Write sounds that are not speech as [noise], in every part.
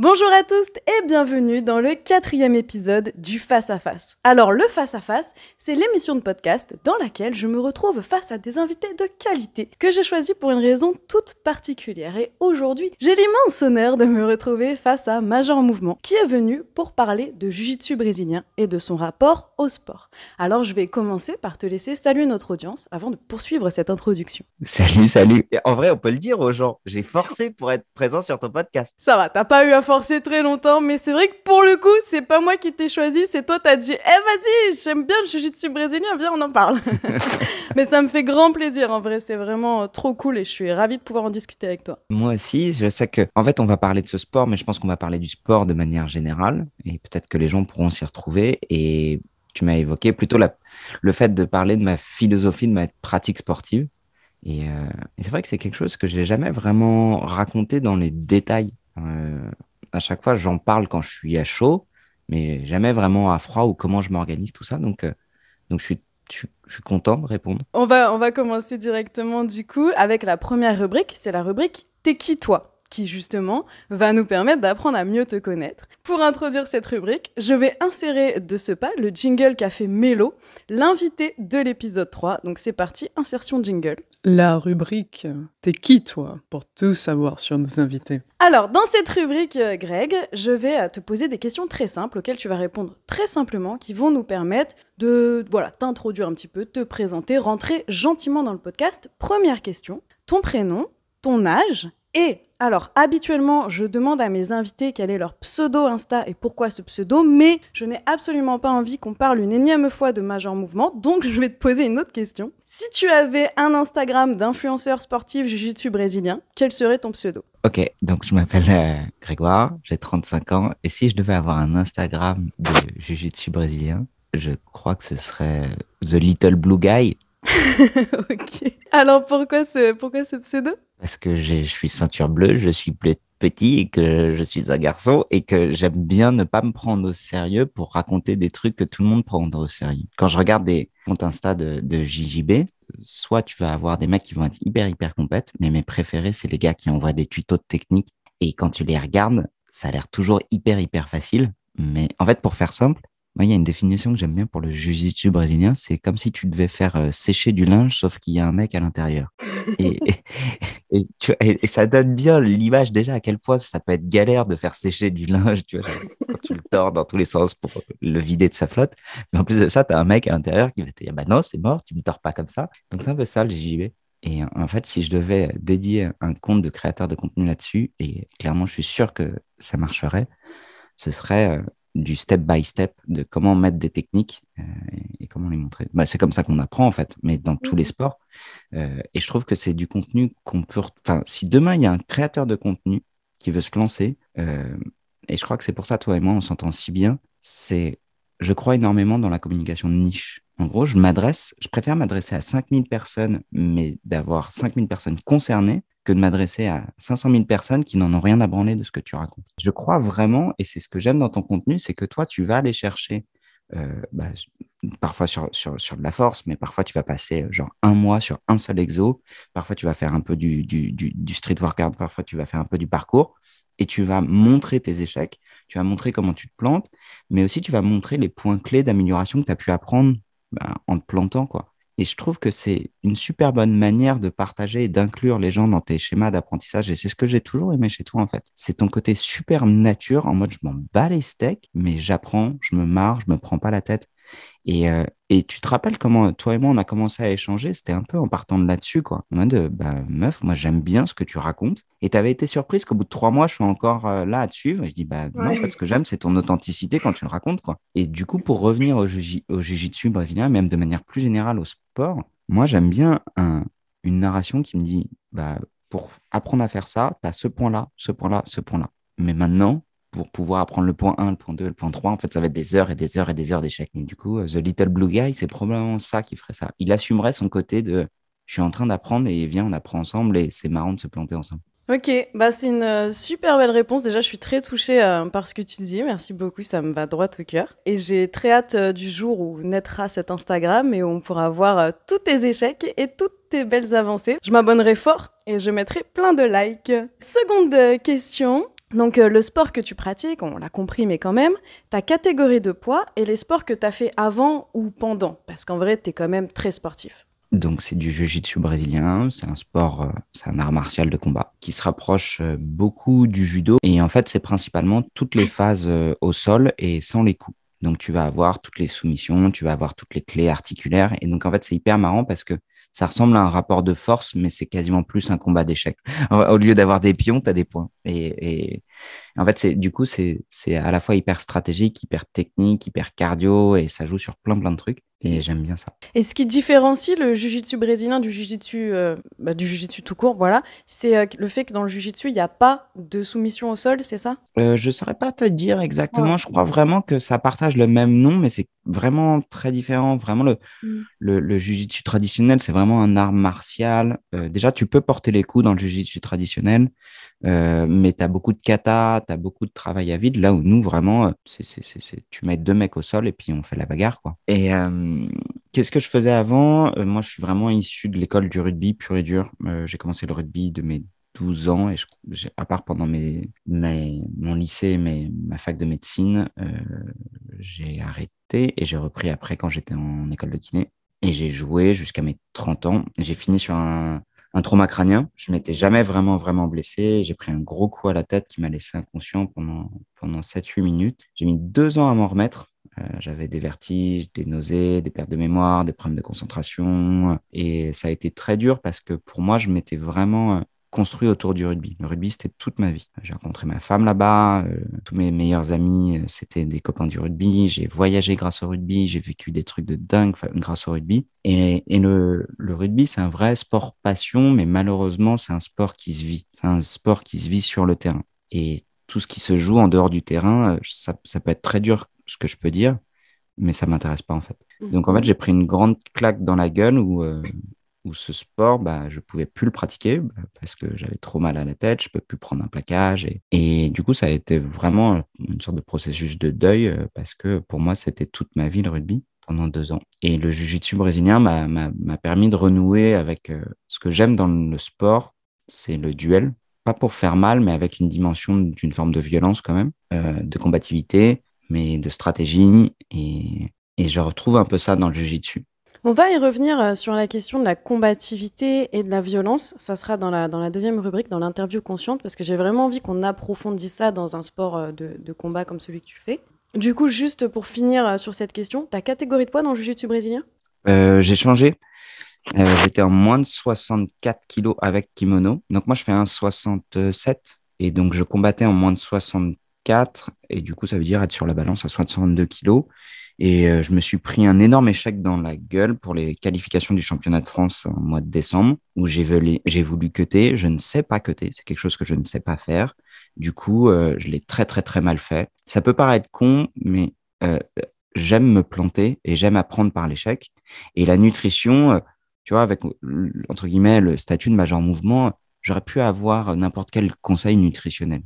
Bonjour à tous et bienvenue dans le quatrième épisode du Face à Face. Alors le Face à Face, c'est l'émission de podcast dans laquelle je me retrouve face à des invités de qualité que j'ai choisi pour une raison toute particulière. Et aujourd'hui, j'ai l'immense honneur de me retrouver face à Major Mouvement, qui est venu pour parler de Jiu-Jitsu brésilien et de son rapport au sport. Alors je vais commencer par te laisser saluer notre audience avant de poursuivre cette introduction. Salut, salut. En vrai, on peut le dire aux gens. J'ai forcé pour être présent sur ton podcast. Ça va, t'as pas eu à forcer très longtemps, mais c'est vrai que pour le coup, c'est pas moi qui t'ai choisi, c'est toi, t'as dit, eh vas-y, j'aime bien le jiu-jitsu brésilien, viens, on en parle. [laughs] mais ça me fait grand plaisir, en vrai, c'est vraiment trop cool et je suis ravie de pouvoir en discuter avec toi. Moi aussi, je sais que, en fait, on va parler de ce sport, mais je pense qu'on va parler du sport de manière générale et peut-être que les gens pourront s'y retrouver. Et tu m'as évoqué plutôt la, le fait de parler de ma philosophie, de ma pratique sportive. Et, euh, et c'est vrai que c'est quelque chose que j'ai jamais vraiment raconté dans les détails. Euh, à chaque fois, j'en parle quand je suis à chaud, mais jamais vraiment à froid ou comment je m'organise, tout ça. Donc, euh, donc je, suis, je, suis content de répondre. On va, on va commencer directement du coup avec la première rubrique, c'est la rubrique T'es qui toi? Qui justement va nous permettre d'apprendre à mieux te connaître. Pour introduire cette rubrique, je vais insérer de ce pas le jingle qu'a fait Mélo, l'invité de l'épisode 3. Donc c'est parti, insertion jingle. La rubrique T'es qui toi pour tout savoir sur nos invités? Alors, dans cette rubrique, euh, Greg, je vais euh, te poser des questions très simples auxquelles tu vas répondre très simplement, qui vont nous permettre de voilà, t'introduire un petit peu, te présenter, rentrer gentiment dans le podcast. Première question, ton prénom, ton âge et alors, habituellement, je demande à mes invités quel est leur pseudo Insta et pourquoi ce pseudo, mais je n'ai absolument pas envie qu'on parle une énième fois de Major Mouvement, donc je vais te poser une autre question. Si tu avais un Instagram d'influenceur sportif jiu-jitsu brésilien, quel serait ton pseudo? Ok, donc je m'appelle euh, Grégoire, j'ai 35 ans, et si je devais avoir un Instagram de Jiu-Jitsu brésilien, je crois que ce serait The Little Blue Guy, [laughs] ok. Alors pourquoi ce, pourquoi ce pseudo? Parce que je suis ceinture bleue, je suis ple- petit et que je suis un garçon et que j'aime bien ne pas me prendre au sérieux pour raconter des trucs que tout le monde prend au sérieux. Quand je regarde des comptes Insta de, de JJB, soit tu vas avoir des mecs qui vont être hyper hyper compètes, mais mes préférés c'est les gars qui envoient des tutos de technique et quand tu les regardes, ça a l'air toujours hyper hyper facile. Mais en fait, pour faire simple, moi, il y a une définition que j'aime bien pour le jiu-jitsu brésilien, c'est comme si tu devais faire euh, sécher du linge, sauf qu'il y a un mec à l'intérieur. Et, [laughs] et, et tu- et- et ça donne bien l'image déjà à quel point ça peut être galère de faire sécher du linge, tu vois, quand tu le tords dans tous les sens pour le vider de sa flotte. Mais en plus de ça, tu as un mec à l'intérieur qui va te dire, bah non, c'est mort, tu me tords pas comme ça. Donc c'est un peu ça le JJB. Et en fait, si je devais dédier un compte de créateur de contenu là-dessus, et clairement, je suis sûr que ça marcherait, ce serait euh, du step by step de comment mettre des techniques euh, et, comment les montrer. Bah, c'est comme ça qu'on apprend en fait, mais dans tous les Mhm. sports. Euh, et je trouve que c'est du contenu qu'on peut. Enfin, si demain il y a un créateur de contenu qui veut se lancer, euh, et je crois que c'est pour ça, toi et moi, on s'entend si bien, c'est. Je crois énormément dans la communication de niche. En gros, je m'adresse, je préfère m'adresser à 5000 personnes, mais d'avoir 5000 personnes concernées que de m'adresser à 500 000 personnes qui n'en ont rien à branler de ce que tu racontes. Je crois vraiment, et c'est ce que j'aime dans ton contenu, c'est que toi, tu vas aller chercher, euh, bah, parfois sur, sur, sur de la force, mais parfois tu vas passer euh, genre un mois sur un seul exo, parfois tu vas faire un peu du, du, du, street workout, parfois tu vas faire un peu du parcours, et tu vas montrer tes échecs, tu vas montrer comment tu te plantes, mais aussi tu vas montrer les points clés d'amélioration que tu as pu apprendre bah, en te plantant, quoi. Et je trouve que c'est une super bonne manière de partager et d'inclure les gens dans tes schémas d'apprentissage. Et c'est ce que j'ai toujours aimé chez toi, en fait. C'est ton côté super nature, en mode je m'en bats les steaks, mais j'apprends, je me marre, je me prends pas la tête. Et, euh, et tu te rappelles comment toi et moi on a commencé à échanger? C'était un peu en partant de là-dessus, quoi. En mode, euh, bah, meuf, moi j'aime bien ce que tu racontes. Et tu avais été surprise qu'au bout de trois mois, je suis encore euh, là à te suivre. Et je dis, bah non, en Ouais. fait, ce que j'aime, c'est ton authenticité quand tu le racontes, quoi. Et du coup, pour revenir au, juji- au jiu-jitsu brésilien, même de manière plus générale au sport, moi j'aime bien un- une narration qui me dit, bah, pour apprendre à faire ça, tu as ce point-là, ce point-là, ce point-là. Mais maintenant, pour pouvoir apprendre le point 1, le point 2, le point 3, en fait, ça va être des heures et des heures et des heures d'échecs. Et du coup, euh, The Little Blue Guy, c'est probablement ça qui ferait ça. Il assumerait son côté de je suis en train d'apprendre et viens, on apprend ensemble et c'est marrant de se planter ensemble. Ok, bah c'est une euh, super belle réponse. Déjà, je suis très touchée euh, par ce que tu dis. Merci beaucoup, ça me va droit au cœur. Et j'ai très hâte du jour où naîtra cet Instagram et où on pourra voir tous tes échecs et toutes tes belles avancées. Je m'abonnerai fort et je mettrai plein de likes. Seconde question. Donc euh, le sport que tu pratiques, on l'a compris, mais quand même, ta catégorie de poids et les sports que tu as fait avant ou pendant, parce qu'en vrai, tu es quand même très sportif. Donc c'est du jiu-jitsu brésilien, c'est un sport, euh, c'est un art martial de combat qui se rapproche euh, beaucoup du judo et en fait c'est principalement toutes les phases au sol et sans les coups. Donc tu vas avoir toutes les soumissions, tu vas avoir toutes les clés articulaires et donc en fait c'est hyper marrant parce que ça ressemble à un rapport de force, mais c'est quasiment plus un combat d'échecs. [laughs] Au lieu d'avoir des pions, tu as des points. Et, en fait, c'est du coup, c'est à la fois hyper stratégique, hyper technique, hyper cardio, et ça joue sur plein plein de trucs. Et j'aime bien ça. Et ce qui différencie le jujitsu brésilien du jujitsu euh, bah, du jujitsu tout court, voilà, c'est euh, le fait que dans le jujitsu, il n'y a pas de soumission au sol, c'est ça? Euh, Je ne saurais pas te dire exactement. Je crois vraiment que ça partage le même nom, mais c'est vraiment très différent. Vraiment, le, mm. le, le jujitsu traditionnel, c'est vraiment un art martial. déjà, tu peux porter les coups dans le jujitsu traditionnel. Euh, mais tu as beaucoup de kata, tu as beaucoup de travail à vide, là où nous, vraiment, euh, c'est, c'est, c'est, tu mets deux mecs au sol et puis on fait la bagarre. Quoi. Et euh, qu'est-ce que je faisais avant? Moi, je suis vraiment issu de l'école du rugby pur et dur. j'ai commencé le rugby de mes 12 ans, et je, à part pendant mes, mes, mon lycée et ma fac de médecine, j'ai arrêté et j'ai repris après quand j'étais en école de kiné. Et j'ai joué jusqu'à mes 30 ans. J'ai fini sur un, un trauma crânien. Je m'étais jamais vraiment, vraiment blessé. J'ai pris un gros coup à la tête qui m'a laissé inconscient pendant, pendant 7-8 minutes. J'ai mis deux ans à m'en remettre. Euh, j'avais des vertiges, des nausées, des pertes de mémoire, des problèmes de concentration. Et ça a été très dur parce que pour moi, je m'étais vraiment euh, construit autour du rugby. Le rugby, c'était toute ma vie. J'ai rencontré ma femme là-bas, euh, tous mes meilleurs amis, euh, c'était des copains du rugby. J'ai voyagé grâce au rugby, j'ai vécu des trucs de dingue grâce au rugby. Et, et le, le, rugby, c'est un vrai sport passion, mais malheureusement, c'est un sport qui se vit. C'est un sport qui se vit sur le terrain. Et tout ce qui se joue en dehors du terrain, euh, ça, ça peut être très dur, ce que je peux dire, mais ça m'intéresse pas en fait. Mmh. Donc en fait, j'ai pris une grande claque dans la gueule où ce sport, bah, je pouvais plus le pratiquer bah, parce que j'avais trop mal à la tête, je peux plus prendre un plaquage. Et, du coup, ça a été vraiment une sorte de processus de deuil euh, parce que pour moi, c'était toute ma vie le rugby pendant deux ans. Et le jiu-jitsu brésilien m'a permis de renouer avec euh, ce que j'aime dans le sport, c'est le duel. Pas pour faire mal, mais avec une dimension d'une forme de violence quand même, euh, de combativité, mais de stratégie. Et, et je retrouve un peu ça dans le jiu-jitsu. On va y revenir euh, sur la question de la combativité et de la violence. Ça sera dans la, deuxième rubrique, dans l'interview consciente, parce que j'ai vraiment envie qu'on approfondisse ça dans un sport euh, de, combat comme celui que tu fais. Du coup, juste pour finir euh, sur cette question, ta catégorie de poids dans le jiu-jitsu brésilien? J'ai changé. J'étais en moins de 64 kilos avec kimono. Donc moi, je fais un 67 et donc je combattais en moins de 64 et du coup, ça veut dire être sur la balance à 62 kilos. Et euh, je me suis pris un énorme échec dans la gueule pour les qualifications du championnat de France en mois de décembre, où j'ai voulu, j'ai voulu cutter. Je ne sais pas cutter, c'est quelque chose que je ne sais pas faire. Du coup, euh, je l'ai très, très, très mal fait. Ça peut paraître con, mais euh, j'aime me planter et j'aime apprendre par l'échec. Et la nutrition, tu vois, avec, entre guillemets, le statut de major mouvement, j'aurais pu avoir n'importe quel conseil nutritionnel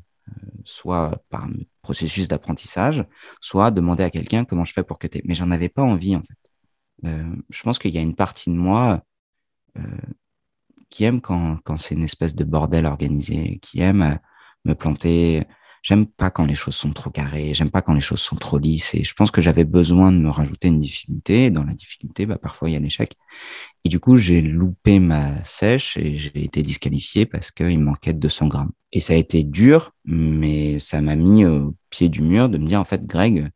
soit par processus d'apprentissage, soit demander à quelqu'un comment je fais pour cutter. Mais j'en avais pas envie, en fait. Euh, je pense qu'il y a une partie de moi euh, qui aime quand, quand c'est une espèce de bordel organisé, qui aime euh, me planter, J'aime pas quand les choses sont trop carrées, j'aime pas quand les choses sont trop lisses. Et je pense que j'avais besoin de me rajouter une difficulté. dans la difficulté, bah, parfois il y a l'échec. Et du coup, j'ai loupé ma sèche et j'ai été disqualifié parce qu'il manquait 200 grammes. Et ça a été dur, mais ça m'a mis au pied du mur de me dire, en fait, Greg,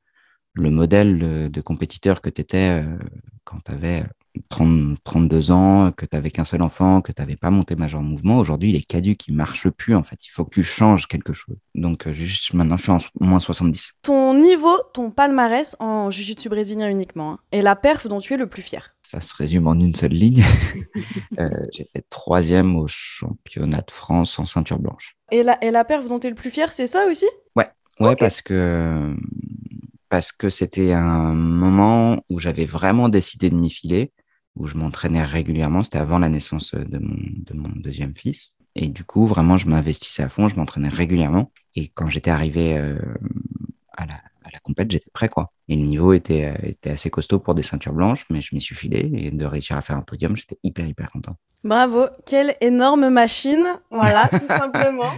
le modèle de, compétiteur que tu étais euh, quand tu avais 30, 32 ans, que tu n'avais qu'un seul enfant, que tu n'avais pas monté Major Mouvement, aujourd'hui, il est caduque, il marche plus, en fait. Il faut que tu changes quelque chose. Donc, euh, juste maintenant, je suis en moins 70. Ton niveau, ton palmarès en jiu-jitsu brésilien uniquement, hein, et la perf dont tu es le plus fier Ça se résume en une seule ligne. [laughs] Euh, j'ai fait troisième au championnat de France en ceinture blanche. Et la, et la perf dont tu es le plus fier, c'est ça aussi? Ouais, ouais parce que parce que c'était un moment où j'avais vraiment décidé de m'y filer où je m'entraînais régulièrement. C'était avant la naissance de mon, de mon deuxième fils. Et du coup, vraiment, je m'investissais à fond, je m'entraînais régulièrement. Et quand j'étais arrivé euh, à, la, à la compète, j'étais prêt, quoi. Et le niveau était, euh, était assez costaud pour des ceintures blanches, mais je m'y suis filé et de réussir à faire un podium, j'étais hyper, hyper content. Bravo, quelle énorme machine. Voilà, tout [laughs] simplement.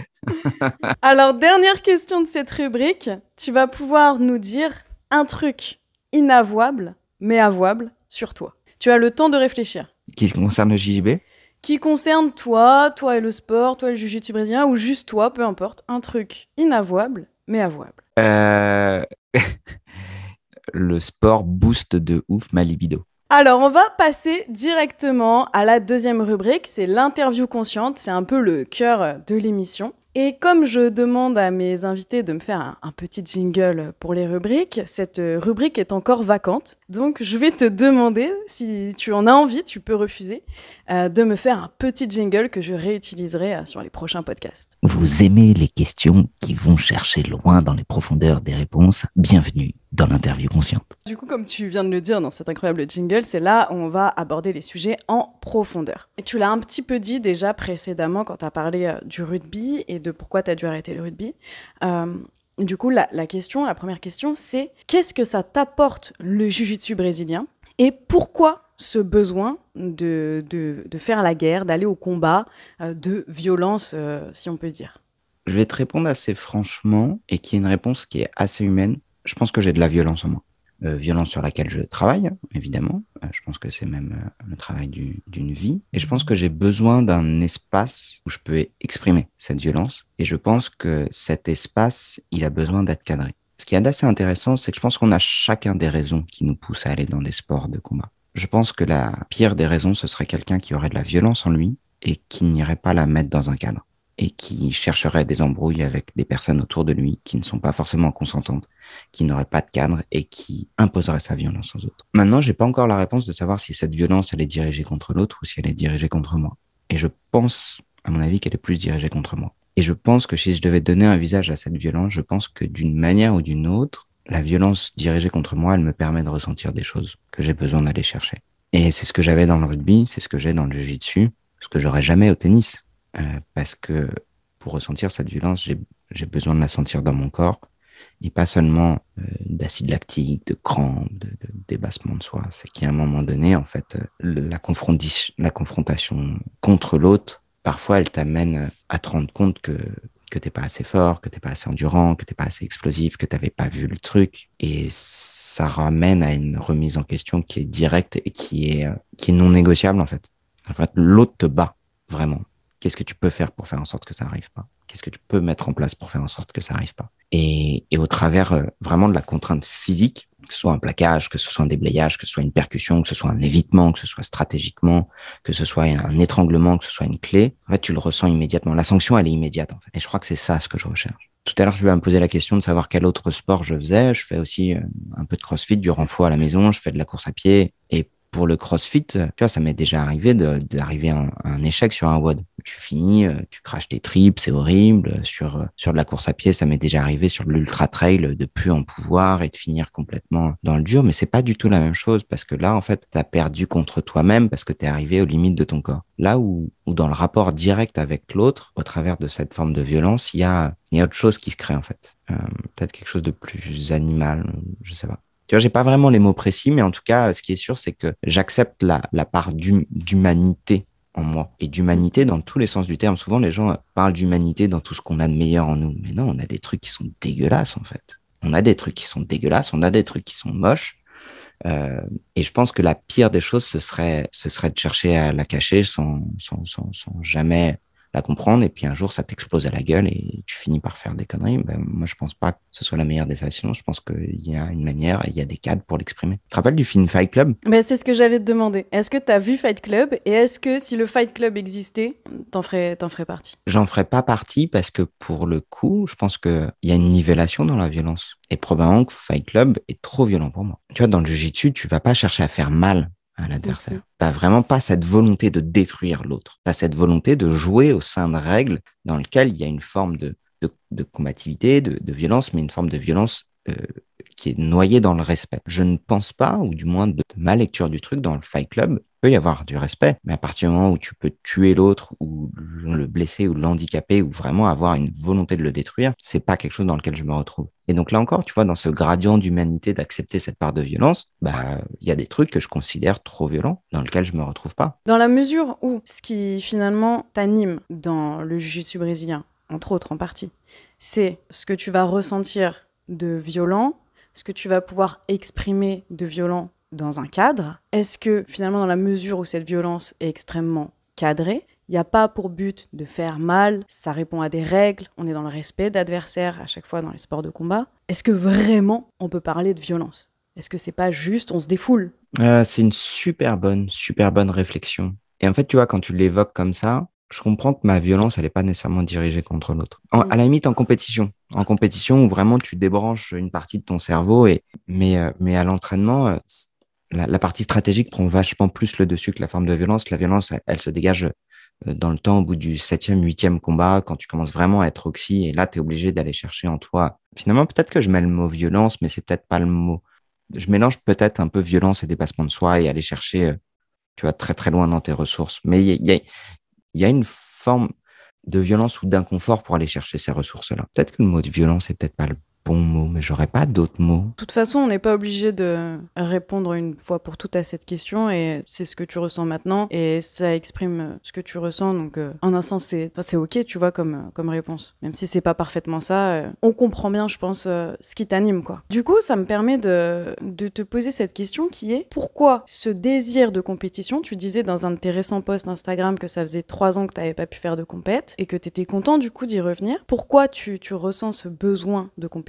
Alors, dernière question de cette rubrique. Tu vas pouvoir nous dire un truc inavouable, mais avouable sur toi. Tu as le temps de réfléchir. Qui concerne le JJB Qui concerne toi, toi et le sport, toi et le jiu-jitsu brésilien, ou juste toi, peu importe. Un truc inavouable, mais avouable. Euh, [laughs] le sport booste de ouf ma libido. Alors, on va passer directement à la deuxième rubrique, c'est l'interview consciente, c'est un peu le cœur de l'émission. Et comme je demande à mes invités de me faire un, petit jingle pour les rubriques, cette rubrique est encore vacante. Donc je vais te demander, si tu en as envie, tu peux refuser, euh, de me faire un petit jingle que je réutiliserai euh, sur les prochains podcasts. Vous aimez les questions qui vont chercher loin dans les profondeurs des réponses Bienvenue dans l'interview consciente. Du coup, comme tu viens de le dire dans cet incroyable jingle, c'est là où on va aborder les sujets en profondeur. Et tu l'as un petit peu dit déjà précédemment quand tu as parlé euh, du rugby et de pourquoi tu as dû arrêter le rugby. Euh, du coup, la, la, question, la première question, c'est qu'est-ce que ça t'apporte le jiu-jitsu brésilien? Et pourquoi ce besoin de, de, de faire la guerre, d'aller au combat, euh, de violence, euh, si on peut dire? Je vais te répondre assez franchement et qui est une réponse qui est assez humaine. Je pense que j'ai de la violence en moi. Euh, violence sur laquelle je travaille, évidemment. Euh, je pense que c'est même euh, le travail d'une vie. Et je pense que j'ai besoin d'un espace où je peux exprimer cette violence. Et je pense que cet espace, il a besoin d'être cadré. Ce qui est assez intéressant, c'est que je pense qu'on a chacun des raisons qui nous poussent à aller dans des sports de combat. Je pense que la pire des raisons, ce serait quelqu'un qui aurait de la violence en lui et qui n'irait pas la mettre dans un cadre et qui chercherait des embrouilles avec des personnes autour de lui qui ne sont pas forcément consentantes, qui n'auraient pas de cadre et qui imposeraient sa violence aux autres. Maintenant, j'ai pas encore la réponse de savoir si cette violence elle est dirigée contre l'autre ou si elle est dirigée contre moi. Et je pense, à mon avis, qu'elle est plus dirigée contre moi. Et je pense que si je devais donner un visage à cette violence, je pense que d'une manière ou d'une autre, la violence dirigée contre moi, elle me permet de ressentir des choses que j'ai besoin d'aller chercher. Et c'est ce que j'avais dans le rugby, c'est ce que j'ai dans le jiu-jitsu, ce que j'aurais jamais au tennis. Euh, parce que pour ressentir cette violence, j'ai besoin de la sentir dans mon corps et pas seulement euh, d'acide lactique, de crampes, de, de débassement de soi. C'est qu'à un moment donné, en fait, la, confrontation contre l'autre, parfois, elle t'amène à te rendre compte que que t'es pas assez fort, que t'es pas assez endurant, que t'es pas assez explosif, que t'avais pas vu le truc. Et ça ramène à une remise en question qui est directe et qui est, qui est non négociable, en fait. En fait, l'autre te bat, vraiment. Qu'est-ce que tu peux faire pour faire en sorte que ça arrive pas? Qu'est-ce que tu peux mettre en place pour faire en sorte que ça arrive pas? Et, au travers euh, vraiment de la contrainte physique, que ce soit un plaquage, que ce soit un déblayage, que ce soit une percussion, que ce soit un évitement, que ce soit stratégiquement, que ce soit un étranglement, que ce soit une clé, en fait, tu le ressens immédiatement. La sanction, elle est immédiate, en fait. Et je crois que c'est ça ce que je recherche. Tout à l'heure, je vais me poser la question de savoir quel autre sport je faisais. Je fais aussi euh, un peu de crossfit, du renfort à la maison, je fais de la course à pied. Et pour le crossfit, tu vois, ça m'est déjà arrivé d'arriver à, un échec sur un WOD. Tu finis, tu craches tes tripes, c'est horrible. Sur, sur de la course à pied, ça m'est déjà arrivé sur l'ultra trail de plus en pouvoir et de finir complètement dans le dur. Mais c'est pas du tout la même chose parce que là, en fait, tu as perdu contre toi-même parce que tu es arrivé aux limites de ton corps. Là où, où dans le rapport direct avec l'autre, au travers de cette forme de violence, il y a, il y a autre chose qui se crée, en fait. Euh, Peut-être quelque chose de plus animal, je sais pas. Tu vois, j'ai pas vraiment les mots précis, mais en tout cas, ce qui est sûr, c'est que j'accepte la, la part d'humanité en moi et d'humanité dans tous les sens du terme. Souvent, les gens parlent d'humanité dans tout ce qu'on a de meilleur en nous, mais non, on a des trucs qui sont dégueulasses en fait. On a des trucs qui sont dégueulasses, on a des trucs qui sont moches. Euh, et je pense que la pire des choses, ce serait, ce serait de chercher à la cacher sans, sans, sans, sans jamais la comprendre et puis un jour ça t'explose à la gueule et tu finis par faire des conneries. Ben, moi je pense pas que ce soit la meilleure des façons. Je pense qu'il y a une manière et il y a des cadres pour l'exprimer. Tu te rappelles du film Fight Club? Ben, C'est ce que j'allais te demander. Est-ce que tu as vu Fight Club? Et est-ce que si le Fight Club existait, t'en ferais, t'en ferais partie? J'en ferais pas partie parce que pour le coup, je pense qu'il y a une nivellation dans la violence. Et probablement que Fight Club est trop violent pour moi. Tu vois, dans le Jiu-Jitsu, tu vas pas chercher à faire mal à l'adversaire. Mhm. T'as vraiment pas cette volonté de détruire l'autre. T'as cette volonté de jouer au sein de règles dans lesquelles il y a une forme de, de, de combativité, de, de, violence, mais une forme de violence euh, qui est noyé dans le respect. Je ne pense pas, ou du moins de ma lecture du truc dans le Fight Club, peut y avoir du respect, mais à partir du moment où tu peux tuer l'autre ou le blesser ou l'handicaper ou vraiment avoir une volonté de le détruire, c'est pas quelque chose dans lequel je me retrouve. Et donc là encore, tu vois, dans ce gradient d'humanité d'accepter cette part de violence, bah il y a des trucs que je considère trop violents dans lesquels je me retrouve pas. Dans la mesure où ce qui finalement t'anime dans le jiu-jitsu brésilien, entre autres en partie, c'est ce que tu vas ressentir de violent, ce que tu vas pouvoir exprimer de violent dans un cadre Est-ce que finalement, dans la mesure où cette violence est extrêmement cadrée, il n'y a pas pour but de faire mal, ça répond à des règles, on est dans le respect d'adversaire à chaque fois dans les sports de combat. Est-ce que vraiment on peut parler de violence? Est-ce que c'est pas juste on se défoule? Euh, C'est une super bonne, super bonne réflexion. Et en fait, tu vois, quand tu l'évoques comme ça, je comprends que ma violence, elle n'est pas nécessairement dirigée contre l'autre. À la limite, en compétition. En compétition où vraiment tu débranches une partie de ton cerveau. Et... Mais, euh, mais à l'entraînement, euh, la, partie stratégique prend vachement plus le dessus que la forme de violence. La violence, elle, se dégage euh, dans le temps au bout du septième, huitième combat, quand tu commences vraiment à être oxy. Et là, tu es obligé d'aller chercher en toi. Finalement, peut-être que je mets le mot violence, mais c'est peut-être pas le mot. Je mélange peut-être un peu violence et dépassement de soi et aller chercher, tu vois, très très loin dans tes ressources. Mais il y a, il y a une forme de violence ou d'inconfort pour aller chercher ces ressources-là. Peut-être que le mot de violence est peut-être pas le bon mot, mais j'aurais pas d'autres mots. De toute façon, on n'est pas obligé de répondre une fois pour toutes à cette question et c'est ce que tu ressens maintenant et ça exprime ce que tu ressens. Donc, euh, en un sens, c'est c'est ok, tu vois, comme, comme réponse. Même si c'est pas parfaitement ça, euh, on comprend bien, je pense, euh, ce qui t'anime, quoi. Du coup, ça me permet de, de te poser cette question qui est pourquoi ce désir de compétition Tu disais dans un de tes récents posts Instagram que ça faisait trois ans que tu n'avais pas pu faire de compète et que tu étais content du coup d'y revenir. Pourquoi tu, tu ressens ce besoin de compétition?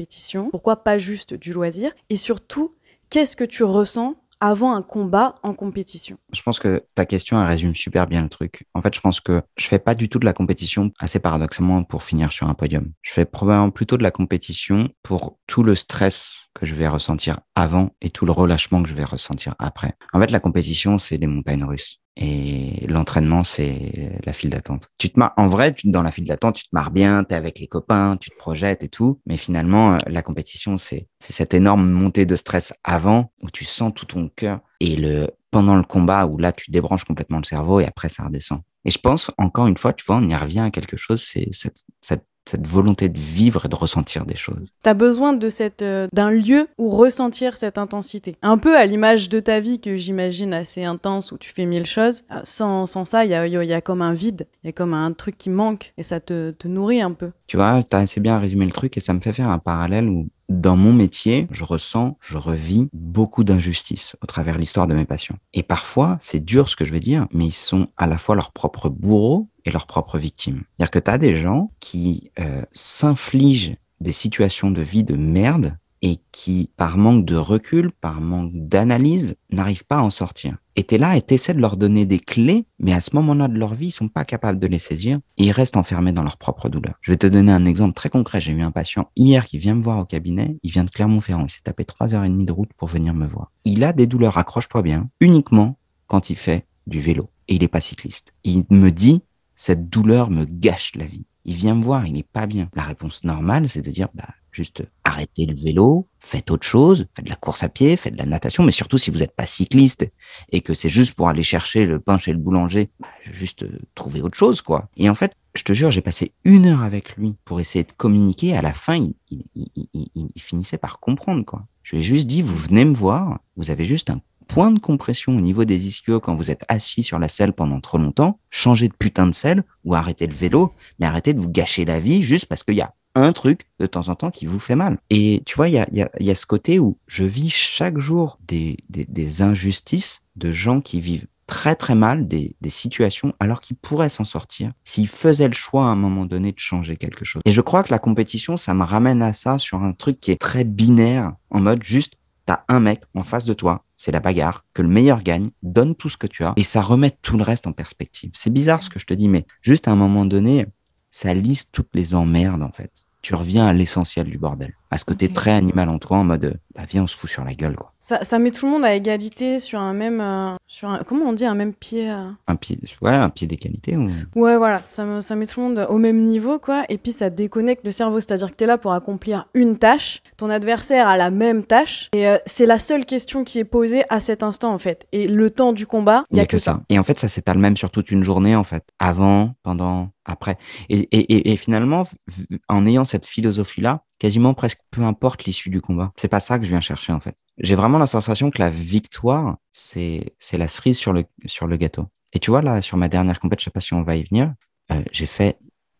Pourquoi pas juste du loisir Et surtout, qu'est-ce que tu ressens avant un combat en compétition? Je pense que ta question elle résume super bien le truc. En fait, je pense que je fais pas du tout de la compétition assez paradoxalement pour finir sur un podium. Je fais probablement plutôt de la compétition pour tout le stress que je vais ressentir avant et tout le relâchement que je vais ressentir après. En fait, la compétition, c'est des montagnes russes. Et l'entraînement, c'est la file d'attente. Tu te marres, en vrai, dans la file d'attente, tu te marres bien, tu es avec les copains, tu te projettes et tout. Mais finalement, euh, la compétition, c'est cette énorme montée de stress avant où tu sens tout ton cœur et le pendant le combat où là, tu débranches complètement le cerveau et après, ça redescend. Et je pense, encore une fois, tu vois, on y revient à quelque chose, c'est cette, cette cette volonté de vivre et de ressentir des choses. Tu as besoin de cette euh, d'un lieu où ressentir cette intensité. Un peu à l'image de ta vie que j'imagine assez intense où tu fais mille choses. Euh, sans, sans ça, il y a, y a, comme un vide, il y a comme un truc qui manque et ça te, te nourrit un peu. Tu vois, tu as assez bien résumé le truc et ça me fait faire un parallèle où dans mon métier, je ressens, je revis beaucoup d'injustices au travers l'histoire de mes patients. Et parfois, c'est dur ce que je vais dire, mais ils sont à la fois leurs propres bourreaux et leurs propres victimes. C'est-à-dire que tu as des gens qui euh, s'infligent des situations de vie de merde et qui, par manque de recul, par manque d'analyse, n'arrivent pas à en sortir. Et là et t'essaies de leur donner des clés, mais à ce moment-là de leur vie, ils sont pas capables de les saisir et ils restent enfermés dans leur propre douleur. Je vais te donner un exemple très concret. J'ai eu un patient hier qui vient me voir au cabinet. Il vient de Clermont-Ferrand. Il s'est tapé trois heures et demie de route pour venir me voir. Il a des douleurs, accroche-toi bien, uniquement quand il fait du vélo. Et il n'est pas cycliste. Il me dit, cette douleur me gâche la vie. Il vient me voir, il n'est pas bien. La réponse normale, c'est de dire, bah, juste arrêtez le vélo, faites autre chose, faites de la course à pied, faites de la natation, mais surtout si vous n'êtes pas cycliste et que c'est juste pour aller chercher le pain chez le boulanger, bah, juste euh, trouver autre chose, quoi. Et en fait, je te jure, j'ai passé une heure avec lui pour essayer de communiquer. À la fin, il, il finissait par comprendre, quoi. Je lui ai juste dit, vous venez me voir, vous avez juste un point de compression au niveau des ischios quand vous êtes assis sur la selle pendant trop longtemps, changez de putain de selle ou arrêtez le vélo, mais arrêtez de vous gâcher la vie juste parce qu'il y a un truc de temps en temps qui vous fait mal. Et tu vois, il y a, ce côté où je vis chaque jour des, des, injustices de gens qui vivent très très mal des, des situations alors qu'ils pourraient s'en sortir s'ils faisaient le choix à un moment donné de changer quelque chose. Et je crois que la compétition, ça me ramène à ça sur un truc qui est très binaire, en mode juste, t'as un mec en face de toi, c'est la bagarre, que le meilleur gagne, donne tout ce que tu as, et ça remet tout le reste en perspective. C'est bizarre ce que je te dis, mais juste à un moment donné, ça lisse toutes les emmerdes, en fait. Tu reviens à l'essentiel du bordel, à ce côté très animal en toi, en mode, bah, viens, on se fout sur la gueule, quoi. Ça, ça met tout le monde à égalité sur un même, euh, sur un, comment on dit, un même pied. euh. Un pied, ouais, un pied d'égalité. ou- Ouais, voilà, ça, me- ça met tout le monde au même niveau, quoi. Et puis ça déconnecte le cerveau, c'est-à-dire que t'es là pour accomplir une tâche, ton adversaire a la même tâche, et euh, c'est la seule question qui est posée à cet instant, en fait. Et le temps du combat, il y a que ça. Et en fait, ça s'étale même sur toute une journée, en fait. Avant, pendant, après. Et, et, et, et finalement, en ayant cette philosophie-là, quasiment presque peu importe l'issue du combat. C'est pas ça que je viens chercher, en fait. J'ai vraiment la sensation que la victoire, c'est, c'est la cerise sur le, sur le gâteau. Et tu vois, là, sur ma dernière compète, je sais pas si on va y venir, euh, j'ai fait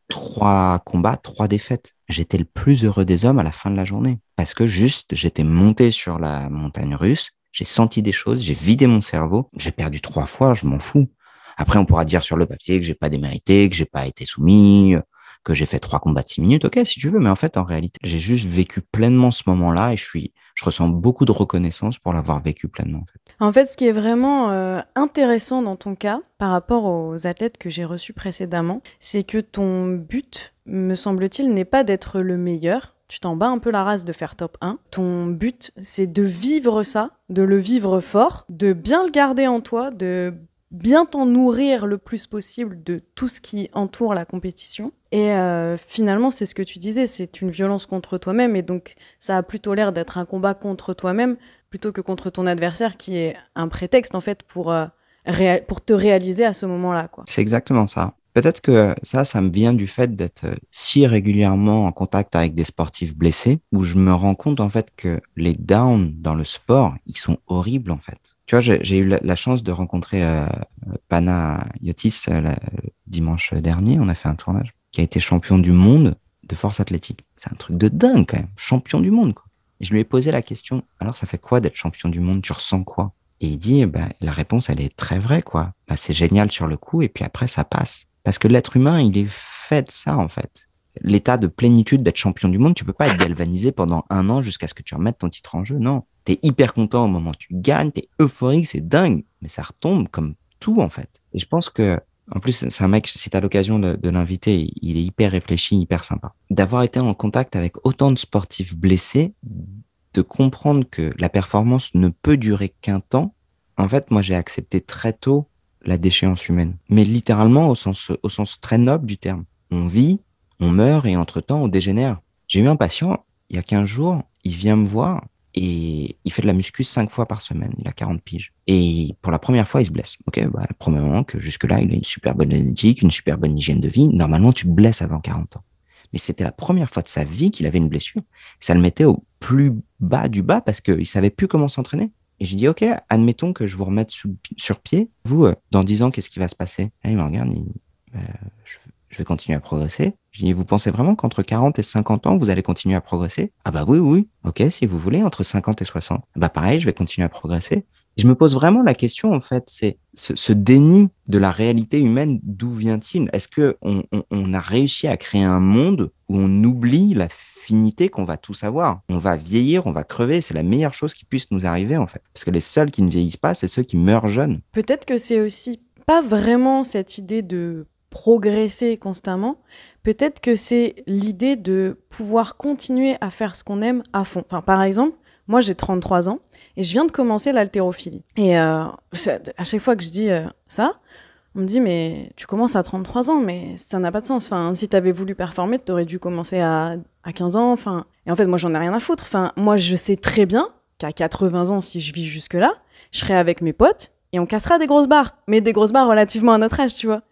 trois combats, trois défaites. J'étais le plus heureux des hommes à la fin de la journée. Parce que juste, j'étais monté sur la montagne russe, j'ai senti des choses, j'ai vidé mon cerveau, j'ai perdu trois fois, je m'en fous. Après, on pourra dire sur le papier que j'ai pas démérité, que j'ai pas été soumis, que j'ai fait trois combats de six minutes. Ok, si tu veux, mais en fait, en réalité, j'ai juste vécu pleinement ce moment-là et je suis, je ressens beaucoup de reconnaissance pour l'avoir vécu pleinement. En fait. Ce qui est vraiment euh, intéressant dans ton cas, par rapport aux athlètes que j'ai reçus précédemment, c'est que ton but, me semble-t-il, n'est pas d'être le meilleur. Tu t'en bats un peu la race de faire top 1. Ton but, c'est de vivre ça, de le vivre fort, de bien le garder en toi, de bien t'en nourrir le plus possible de tout ce qui entoure la compétition. Et euh, finalement, c'est ce que tu disais, c'est une violence contre toi-même. Et donc, ça a plutôt l'air d'être un combat contre toi-même plutôt que contre ton adversaire qui est un prétexte en fait pour, euh, pour te réaliser à ce moment-là. C'est exactement ça. Peut-être que ça, ça me vient du fait d'être si régulièrement en contact avec des sportifs blessés, où je me rends compte en fait que les downs dans le sport, ils sont horribles en fait. Tu vois, j'ai eu la, chance de rencontrer euh, Pana Yotis euh, dimanche dernier. On a fait un tournage qui a été champion du monde de force athlétique. C'est un truc de dingue quand même, champion du monde. Quoi. Et je lui ai posé la question. Alors, ça fait quoi d'être champion du monde? Tu ressens quoi? Et il dit, bah, la réponse, elle est très vraie, quoi. Bah, c'est génial sur le coup, et puis après, ça passe. Parce que l'être humain, il est fait de ça, en fait. L'état de plénitude d'être champion du monde, tu peux pas être galvanisé pendant un an jusqu'à ce que tu remettes ton titre en jeu. Non. T'es hyper content au moment où tu gagnes, t'es euphorique, c'est dingue. Mais ça retombe comme tout, en fait. Et je pense que, en plus, c'est un mec, si t'as l'occasion de, de l'inviter, il est hyper réfléchi, hyper sympa. D'avoir été en contact avec autant de sportifs blessés, de comprendre que la performance ne peut durer qu'un temps, en fait, moi, j'ai accepté très tôt la déchéance humaine. Mais littéralement au sens, très noble du terme. On vit, on meurt et entre-temps, on dégénère. J'ai eu un patient, il y a 15 jours, il vient me voir et il fait de la muscu 5 fois par semaine. Il a 40 piges. Et pour la première fois, il se blesse. Ok, bah, premièrement que jusque-là, il a une super bonne génétique, une super bonne hygiène de vie. Normalement, tu te blesses avant 40 ans. Mais c'était la première fois de sa vie qu'il avait une blessure. Ça le mettait au plus bas du bas parce qu'il savait plus comment s'entraîner. Et j'ai dit, OK, admettons que je vous remette sur pied. Vous, euh, dans 10 ans, qu'est-ce qui va se passer? Il me regarde, il dit, Euh, je, je vais continuer à progresser. Je dis, vous pensez vraiment qu'entre 40 et 50 ans, vous allez continuer à progresser? Ah bah oui, oui. OK, si vous voulez, entre 50 et 60. Bah pareil, je vais continuer à progresser. Je me pose vraiment la question, en fait, c'est ce, déni de la réalité humaine, d'où vient-il? Est-ce que on, a réussi à créer un monde où on oublie la finité qu'on va tous avoir? On va vieillir, on va crever, c'est la meilleure chose qui puisse nous arriver, en fait. Parce que les seuls qui ne vieillissent pas, c'est ceux qui meurent jeunes. Peut-être que c'est aussi pas vraiment cette idée de progresser constamment. Peut-être que c'est l'idée de pouvoir continuer à faire ce qu'on aime à fond. Enfin, par exemple, moi j'ai 33 ans et je viens de commencer l'haltérophilie. Et euh, à chaque fois que je dis euh, ça, on me dit mais tu commences à 33 ans, mais ça n'a pas de sens. Enfin, si t'avais voulu performer, t'aurais dû commencer à, à 15 ans. Enfin, et en fait, moi j'en ai rien à foutre. Enfin, moi je sais très bien qu'à 80 ans, si je vis jusque là, je serai avec mes potes et on cassera des grosses barres, mais des grosses barres relativement à notre âge, tu vois.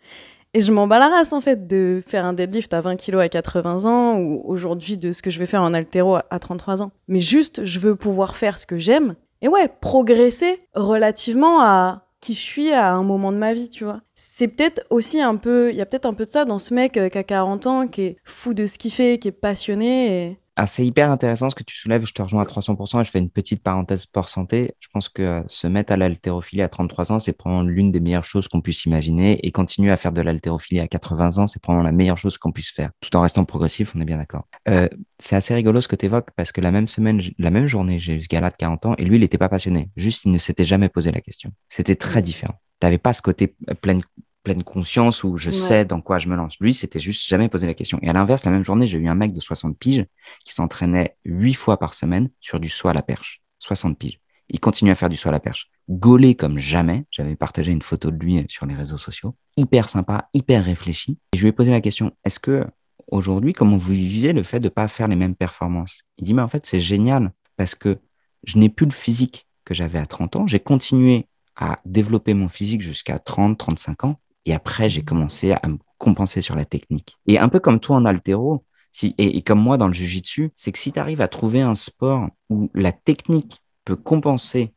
Et je m'en bats la race, en fait, de faire un deadlift à 20 kilos à 80 ans ou aujourd'hui de ce que je vais faire en haltéro à- à 33 ans. Mais juste, je veux pouvoir faire ce que j'aime et ouais, progresser relativement à qui je suis à un moment de ma vie, tu vois. C'est peut-être aussi un peu, il y a peut-être un peu de ça dans ce mec euh, qui a 40 ans, qui est fou de ce qu'il fait, qui est passionné et c'est hyper intéressant ce que tu soulèves. Je te rejoins à 300% et je fais une petite parenthèse sport santé. Je pense que euh, se mettre à l'haltérophilie à 33 ans, c'est probablement l'une des meilleures choses qu'on puisse imaginer. Et continuer à faire de l'haltérophilie à 80 ans, c'est probablement la meilleure chose qu'on puisse faire. Tout en restant progressif, on est bien d'accord. Euh, c'est assez rigolo ce que tu évoques parce que la même semaine, la même journée, j'ai eu ce gars-là de 40 ans et lui, il n'était pas passionné. Juste, il ne s'était jamais posé la question. C'était très différent. T'avais pas ce côté euh, pleine pleine conscience où je Ouais. sais dans quoi je me lance. Lui, c'était juste jamais posé la question. Et à l'inverse, la même journée, j'ai eu un mec de 60 piges qui s'entraînait huit fois par semaine sur du saut à la perche. 60 piges. Il continue à faire du saut à la perche. Gaulé comme jamais. J'avais partagé une photo de lui sur les réseaux sociaux. Hyper sympa, hyper réfléchi. Et je lui ai posé la question, est-ce que aujourd'hui, comment vous vivez le fait de ne pas faire les mêmes performances? Il dit, mais en fait, c'est génial parce que je n'ai plus le physique que j'avais à 30 ans. J'ai continué à développer mon physique jusqu'à 30, 35 ans. Et après, j'ai commencé à me compenser sur la technique. Et un peu comme toi en altéro, et, comme moi dans le jujitsu, c'est que si tu arrives à trouver un sport où la technique peut compenser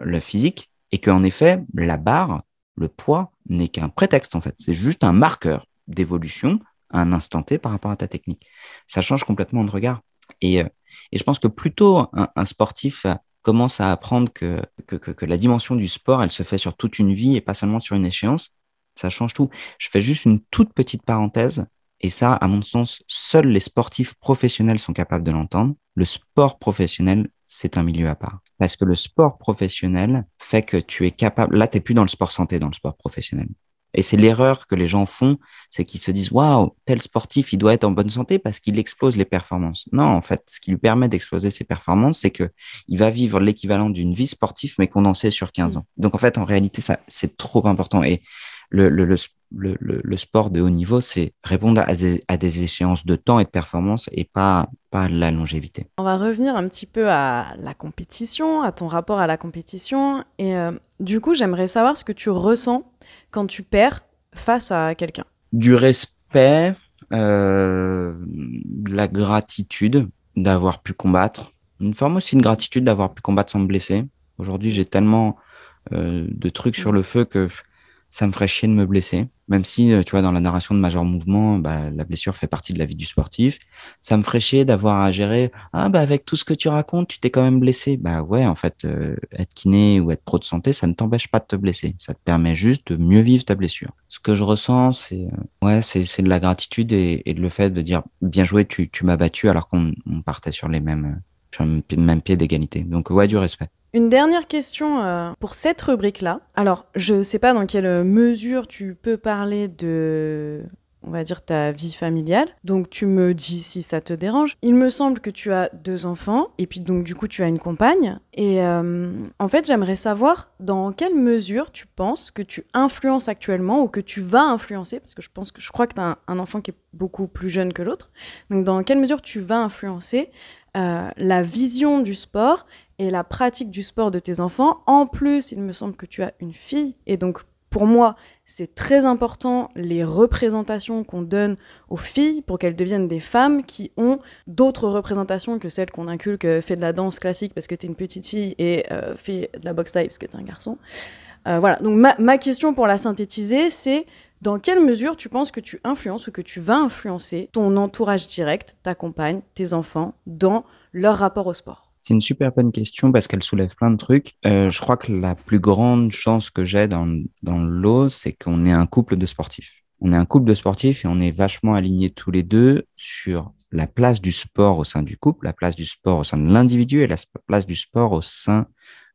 le physique et qu'en effet, la barre, le poids n'est qu'un prétexte en fait. C'est juste un marqueur d'évolution à un instant T par rapport à ta technique. Ça change complètement de regard. Et, euh, et je pense que plutôt un, un sportif commence à apprendre que, que, que, la dimension du sport, elle se fait sur toute une vie et pas seulement sur une échéance, ça change tout. Je fais juste une toute petite parenthèse. Et ça, à mon sens, seuls les sportifs professionnels sont capables de l'entendre. Le sport professionnel, c'est un milieu à part. Parce que le sport professionnel fait que tu es capable, là, tu n'es plus dans le sport santé, dans le sport professionnel. Et c'est l'erreur que les gens font, c'est qu'ils se disent waouh, tel sportif, il doit être en bonne santé parce qu'il explose les performances. Non, en fait, ce qui lui permet d'exploser ses performances, c'est que il va vivre l'équivalent d'une vie sportive mais condensée sur 15 ans. Donc en fait, en réalité, ça c'est trop important. Et le, le, le, le, sport de haut niveau, c'est répondre à des, à des, échéances de temps et de performance et pas, pas la longévité. On va revenir un petit peu à la compétition, à ton rapport à la compétition. Et euh, du coup, j'aimerais savoir ce que tu ressens quand tu perds face à quelqu'un. Du respect, euh, la gratitude d'avoir pu combattre. Une forme aussi de gratitude d'avoir pu combattre sans me blesser. Aujourd'hui, j'ai tellement euh, de trucs sur le feu que ça me ferait chier de me blesser. Même si, euh, tu vois, dans la narration de Major Mouvement, bah, la blessure fait partie de la vie du sportif. Ça me ferait chier d'avoir à gérer, ah, bah, avec tout ce que tu racontes, tu t'es quand même blessé. Bah, ouais, en fait, euh, être kiné ou être pro de santé, ça ne t'empêche pas de te blesser. Ça te permet juste de mieux vivre ta blessure. Ce que je ressens, c'est, euh, ouais, c'est, c'est de la gratitude et, et, le fait de dire, bien joué, tu, tu m'as battu alors qu'on partait sur les mêmes, sur le même pied d'égalité. Donc, ouais, du respect. Une dernière question euh, pour cette rubrique-là. Alors, je sais pas dans quelle mesure tu peux parler de, on va dire, ta vie familiale. Donc, tu me dis si ça te dérange. Il me semble que tu as deux enfants, et puis donc, du coup, tu as une compagne. Et euh, en fait, j'aimerais savoir dans quelle mesure tu penses que tu influences actuellement ou que tu vas influencer, parce que je pense que je crois que tu as un enfant qui est beaucoup plus jeune que l'autre. Donc, dans quelle mesure tu vas influencer euh, la vision du sport et la pratique du sport de tes enfants. En plus, il me semble que tu as une fille et donc pour moi, c'est très important les représentations qu'on donne aux filles pour qu'elles deviennent des femmes qui ont d'autres représentations que celles qu'on inculque, euh, fait de la danse classique parce que tu es une petite fille et euh, fait de la boxe taille parce que tu es un garçon. Euh, voilà, donc ma, question pour la synthétiser, c'est dans quelle mesure tu penses que tu influences ou que tu vas influencer ton entourage direct, ta compagne, tes enfants, dans leur rapport au sport? C'est une super bonne question parce qu'elle soulève plein de trucs. Euh, je crois que la plus grande chance que j'ai dans, dans l'eau, c'est qu'on est un couple de sportifs. On est un couple de sportifs et on est vachement alignés tous les deux sur la place du sport au sein du couple, la place du sport au sein de l'individu et la place du sport au sein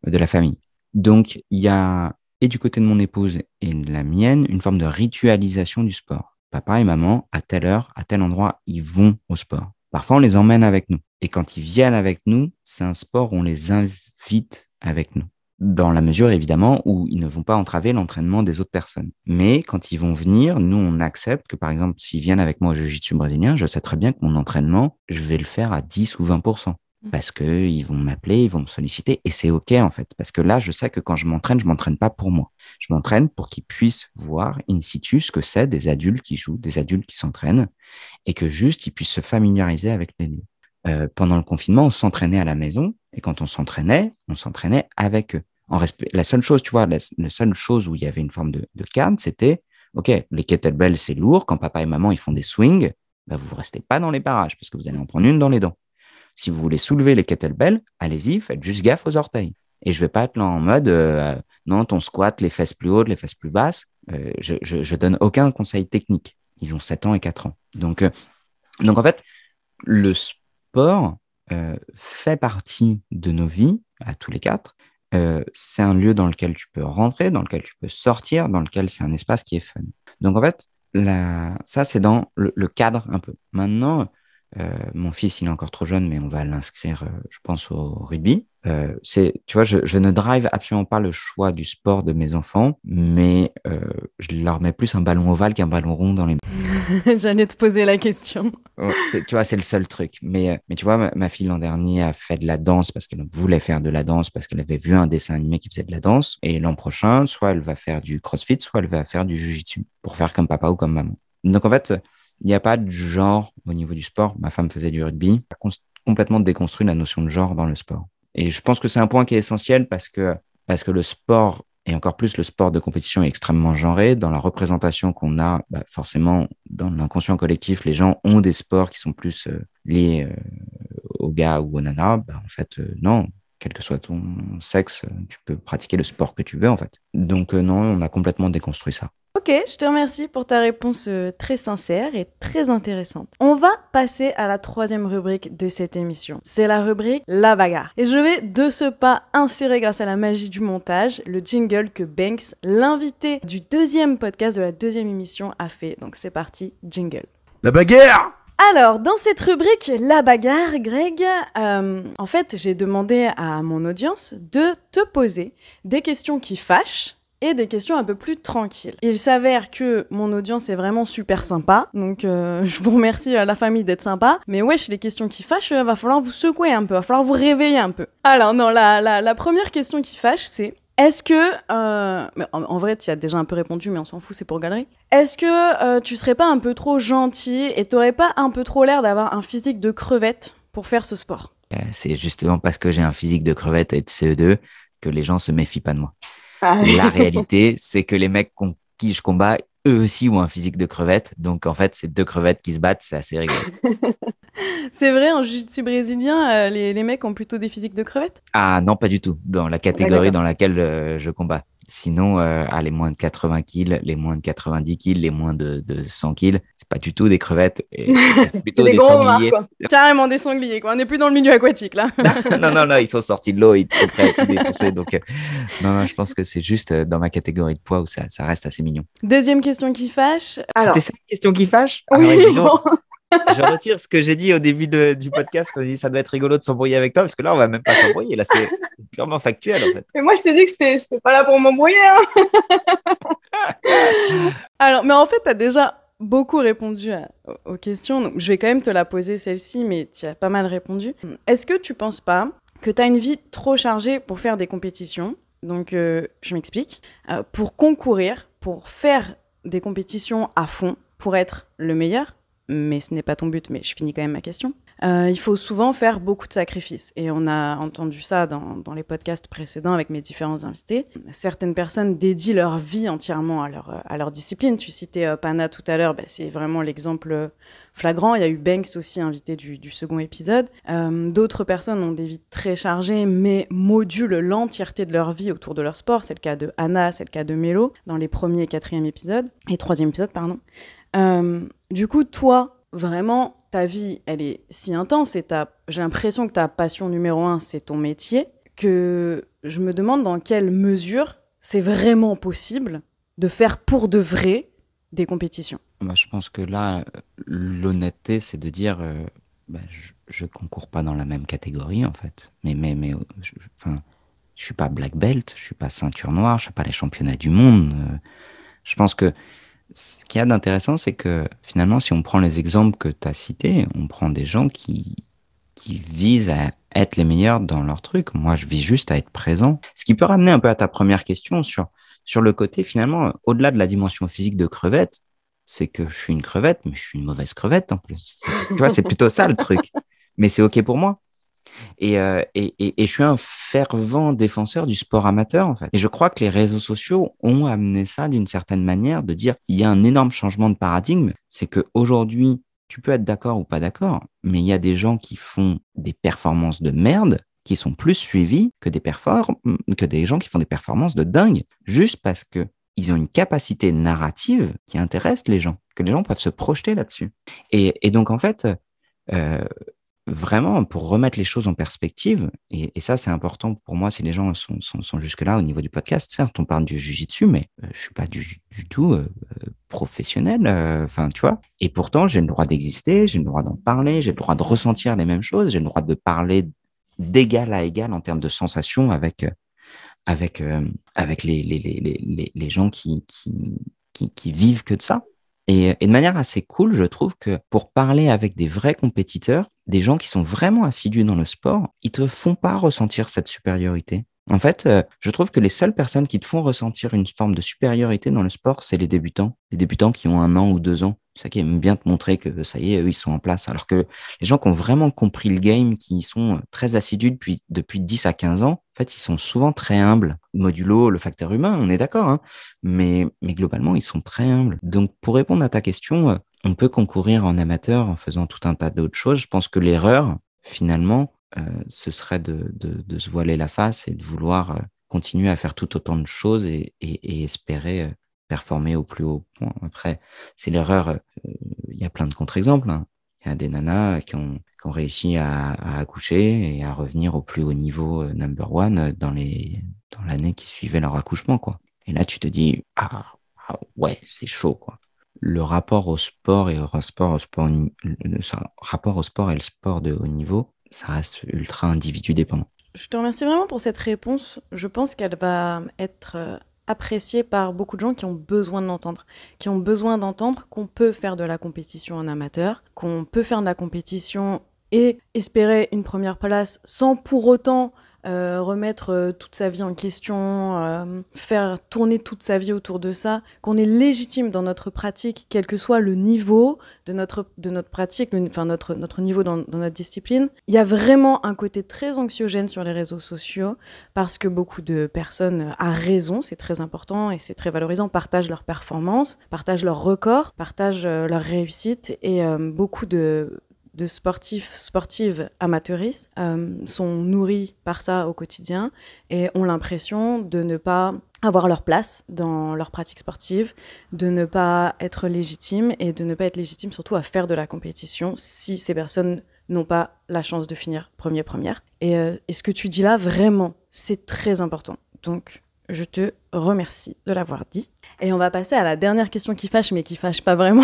de la famille. Donc, il y a, du côté de mon épouse et de la mienne, une forme de ritualisation du sport. Papa et maman, à telle heure, à tel endroit, ils vont au sport. Parfois, on les emmène avec nous. Et quand ils viennent avec nous, c'est un sport où on les invite avec nous. Dans la mesure, évidemment, où ils ne vont pas entraver l'entraînement des autres personnes. Mais quand ils vont venir, nous, on accepte que, par exemple, s'ils viennent avec moi au jiu-jitsu brésilien, je sais très bien que mon entraînement, je vais le faire à 10 ou 20 Mmh. Parce qu'ils vont m'appeler, ils vont me solliciter et c'est OK en fait. Parce que là, je sais que quand je m'entraîne, je m'entraîne pas pour moi. Je m'entraîne pour qu'ils puissent voir in situ ce que c'est des adultes qui jouent, des adultes qui s'entraînent et que juste ils puissent se familiariser avec les lieux. Euh, pendant le confinement, on s'entraînait à la maison et quand on s'entraînait, on s'entraînait avec eux. En La seule chose, tu vois, la, seule chose où il y avait une forme de, de cadre, c'était OK, les kettlebells, c'est lourd. Quand papa et maman ils font des swings, bah, vous ne restez pas dans les parages parce que vous allez en prendre une dans les dents. Si vous voulez soulever les kettlebells, allez-y, faites juste gaffe aux orteils. Et je vais pas être là en mode euh, non, ton squat, les fesses plus hautes, les fesses plus basses. Euh, je, je, donne aucun conseil technique. Ils ont 7 ans et 4 ans. Donc, euh, donc en fait, le sport fait partie de nos vies, à tous les quatre. c'est un lieu dans lequel tu peux rentrer, dans lequel tu peux sortir, dans lequel c'est un espace qui est fun. Donc en fait, ça, c'est dans le, cadre un peu. Maintenant, mon fils, il est encore trop jeune, mais on va l'inscrire, euh, je pense, au rugby. euh, c'est, tu vois, je, je, ne drive absolument pas le choix du sport de mes enfants, mais euh, je leur mets plus un ballon ovale qu'un ballon rond dans les. [laughs] J'allais te poser la question. tu vois, c'est le seul truc. Mais, euh, mais tu vois, ma, fille l'an dernier a fait de la danse parce qu'elle voulait faire de la danse, parce qu'elle avait vu un dessin animé qui faisait de la danse. Et l'an prochain, soit elle va faire du crossfit, soit elle va faire du jujitsu pour faire comme papa ou comme maman. Donc en fait, il n'y a pas de genre au niveau du sport. Ma femme faisait du rugby. a complètement déconstruit la notion de genre dans le sport. Et je pense que c'est un point qui est essentiel parce que, parce que le sport, et encore plus le sport de compétition, est extrêmement genré. Dans la représentation qu'on a, bah forcément, dans l'inconscient collectif, les gens ont des sports qui sont plus euh, liés euh, aux gars ou aux nanas. Bah, en fait, euh, non, quel que soit ton sexe, tu peux pratiquer le sport que tu veux, en fait. Donc, non, on a complètement déconstruit ça. Ok, je te remercie pour ta réponse euh, très sincère et très intéressante. On va passer à la troisième rubrique de cette émission. C'est la rubrique La bagarre. Et je vais de ce pas insérer grâce à la magie du montage le jingle que Banks, l'invité du deuxième podcast de la deuxième émission, a fait. Donc c'est parti, jingle. La bagarre alors, dans cette rubrique La bagarre, Greg, euh, en fait, j'ai demandé à mon audience de te poser des questions qui fâchent des questions un peu plus tranquilles. Il s'avère que mon audience est vraiment super sympa, donc euh, [laughs] je vous remercie à la famille d'être sympa. Mais wesh, les questions qui fâchent, euh, va falloir vous secouer un peu, va falloir vous réveiller un peu. Alors non, la première question qui fâche, c'est est-ce que, euh, en, vrai, tu as déjà un peu répondu, mais on s'en fout, c'est pour galerie. Est-ce que tu serais pas un peu trop gentil et t'aurais pas un peu trop l'air d'avoir un physique de crevette pour faire ce sport? C'est justement parce que j'ai un physique de crevette et de CE2 que les gens se méfient pas de moi. Ah. La [laughs] réalité, c'est que les mecs contre qui je combats, eux aussi ont un physique de crevette. Donc, en fait, c'est deux crevettes qui se battent, c'est assez rigolo. [laughs] [laughs] c'est vrai, en jiu-jitsu brésilien, euh, les, les, mecs ont plutôt des physiques de crevettes Ah non, pas du tout. Dans la catégorie dans laquelle euh, je combats. Sinon, euh, ah, les moins de 80 kills, les moins de 90 kills, les moins de, de 100 kills, c'est pas du tout des crevettes, [laughs] c'est plutôt des, sangliers. [laughs] Carrément des sangliers, quoi. On n'est plus dans le milieu aquatique, là. non, non, non, ils sont sortis de l'eau, ils sont prêts à tout défoncer. Donc, euh, non, non, je pense que c'est juste euh, dans ma catégorie de poids où ça, ça reste assez mignon. Deuxième question qui fâche. C'était ça la question qui fâche? Oui, ah je retire ce que j'ai dit au début du podcast quand dit ça doit être rigolo de s'embrouiller avec toi parce que là on va même pas s'embrouiller là c'est purement factuel en fait. Mais moi je t'ai dit que c'était pas là pour m'embrouiller. Hein [laughs] Alors mais en fait tu as déjà beaucoup répondu aux questions donc je vais quand même te la poser celle-ci mais tu as pas mal répondu. Est-ce que tu penses pas que tu as une vie trop chargée pour faire des compétitions? Donc euh, je m'explique euh, pour concourir pour faire des compétitions à fond pour être le meilleur mais ce n'est pas ton but, mais je finis quand même ma question. Euh, il faut souvent faire beaucoup de sacrifices. Et on a entendu ça dans, les podcasts précédents avec mes différents invités. Certaines personnes dédient leur vie entièrement à leur, à leur discipline. Tu citais euh, Pana tout à l'heure, bah, c'est vraiment l'exemple flagrant. Il y a eu Banks aussi invité du, du second épisode. Euh, D'autres personnes ont des vies très chargées, mais modulent l'entièreté de leur vie autour de leur sport. C'est le cas de Anna, c'est le cas de Mélo dans les premiers et quatrième épisodes, et troisième épisode, pardon. Euh, du coup, toi, vraiment, ta vie, elle est si intense et j'ai l'impression que ta passion numéro un, c'est ton métier, que je me demande dans quelle mesure c'est vraiment possible de faire pour de vrai des compétitions. Bah, je pense que là, l'honnêteté, c'est de dire, euh, bah, je, ne concours pas dans la même catégorie en fait. Mais mais mais, je, je suis pas black belt, je suis pas ceinture noire, je suis pas les championnats du monde. Euh, je pense que ce qu'il y a d'intéressant, c'est que finalement, si on prend les exemples que tu as cités, on prend des gens qui, qui visent à être les meilleurs dans leur truc. Moi, je vis juste à être présent. Ce qui peut ramener un peu à ta première question sur, sur le côté, finalement, au-delà de la dimension physique de crevette, c'est que je suis une crevette, mais je suis une mauvaise crevette en plus. Tu vois, c'est plutôt ça le truc. Mais c'est OK pour moi. Euh, et, et, et, je suis un fervent défenseur du sport amateur, en fait. Et je crois que les réseaux sociaux ont amené ça d'une certaine manière, de dire il y a un énorme changement de paradigme. C'est qu'aujourd'hui, tu peux être d'accord ou pas d'accord, mais il y a des gens qui font des performances de merde qui sont plus suivis que des, que des gens qui font des performances de dingue, juste parce que ils ont une capacité narrative qui intéresse les gens, que les gens peuvent se projeter là-dessus. Et, et, donc, en fait, euh, vraiment pour remettre les choses en perspective, et, et ça c'est important pour moi si les gens sont, sont, sont jusque-là au niveau du podcast, certes on parle du jujitsu, mais euh, je suis pas du, du tout euh, professionnel, euh, enfin tu vois, et pourtant j'ai le droit d'exister, j'ai le droit d'en parler, j'ai le droit de ressentir les mêmes choses, j'ai le droit de parler d'égal à égal en termes de sensations avec, euh, avec, euh, avec les, les, les, les, les gens qui, qui, qui vivent que de ça. Et, et, de manière assez cool, je trouve que pour parler avec des vrais compétiteurs, des gens qui sont vraiment assidus dans le sport, ils te font pas ressentir cette supériorité. En fait, euh, je trouve que les seules personnes qui te font ressentir une forme de supériorité dans le sport, c'est les débutants. Les débutants qui ont un an ou deux ans. C'est ça qui aime bien te montrer que ça y est, eux, ils sont en place. Alors que les gens qui ont vraiment compris le game, qui sont très assidus depuis, depuis 10 à 15 ans, en fait, ils sont souvent très humbles. Modulo le facteur humain, on est d'accord, hein mais, mais globalement, ils sont très humbles. Donc, pour répondre à ta question, euh, on peut concourir en amateur en faisant tout un tas d'autres choses. Je pense que l'erreur, finalement, euh, ce serait de, de, de, se voiler la face et de vouloir euh, continuer à faire tout autant de choses et, et, et espérer performer au plus haut point. Après, c'est l'erreur. Il y a plein de contre-exemples. Hein. Il y a des nanas qui ont, qui ont à, accoucher et à revenir au plus haut niveau number one dans les dans l'année qui suivait leur accouchement, quoi. Et là, tu te dis ah, ah ouais, c'est chaud, quoi. Le rapport au sport et au sport, au sport, le rapport au sport et le sport de haut niveau, ça reste ultra individu dépendant. Je te remercie vraiment pour cette réponse. Je pense qu'elle va être euh, appréciée par beaucoup de gens qui ont besoin de l'entendre, qui ont besoin d'entendre qu'on peut faire de la compétition en amateur, qu'on peut faire de la compétition et espérer une première place sans pour autant euh, remettre euh, toute sa vie en question, euh, faire tourner toute sa vie autour de ça, qu'on est légitime dans notre pratique, quel que soit le niveau de notre, de notre pratique, enfin notre, notre niveau dans, dans notre discipline. Il y a vraiment un côté très anxiogène sur les réseaux sociaux parce que beaucoup de personnes, à raison, c'est très important et c'est très valorisant, partagent leurs performances, partagent leurs records, partagent leurs réussites et beaucoup de de sportifs, sportives amateuristes euh, sont nourris par ça au quotidien et ont l'impression de ne pas avoir leur place dans leur pratique sportive, de ne pas être légitime et de ne pas être légitime surtout à faire de la compétition si ces personnes n'ont pas la chance de finir premier première. Et, euh, et ce que tu dis là, vraiment, c'est très important. Donc, je te remercie de l'avoir dit. Et on va passer à la dernière question qui fâche, mais qui fâche pas vraiment.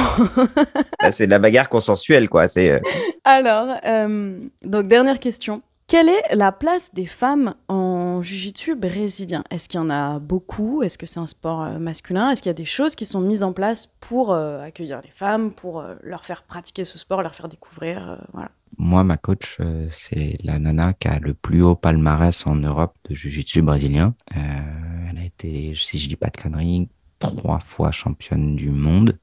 [laughs] c'est de la bagarre consensuelle, quoi. C'est. Euh... Alors, euh, donc dernière question. Quelle est la place des femmes en jiu-jitsu brésilien? Est-ce qu'il y en a beaucoup? Est-ce que c'est un sport euh, masculin? Est-ce qu'il y a des choses qui sont mises en place pour euh, accueillir les femmes, pour euh, leur faire pratiquer ce sport, leur faire découvrir euh, voilà. Moi, ma coach, euh, c'est la nana qui a le plus haut palmarès en Europe de jiu-jitsu brésilien. elle a été, si je dis pas de conneries, trois fois championne du monde,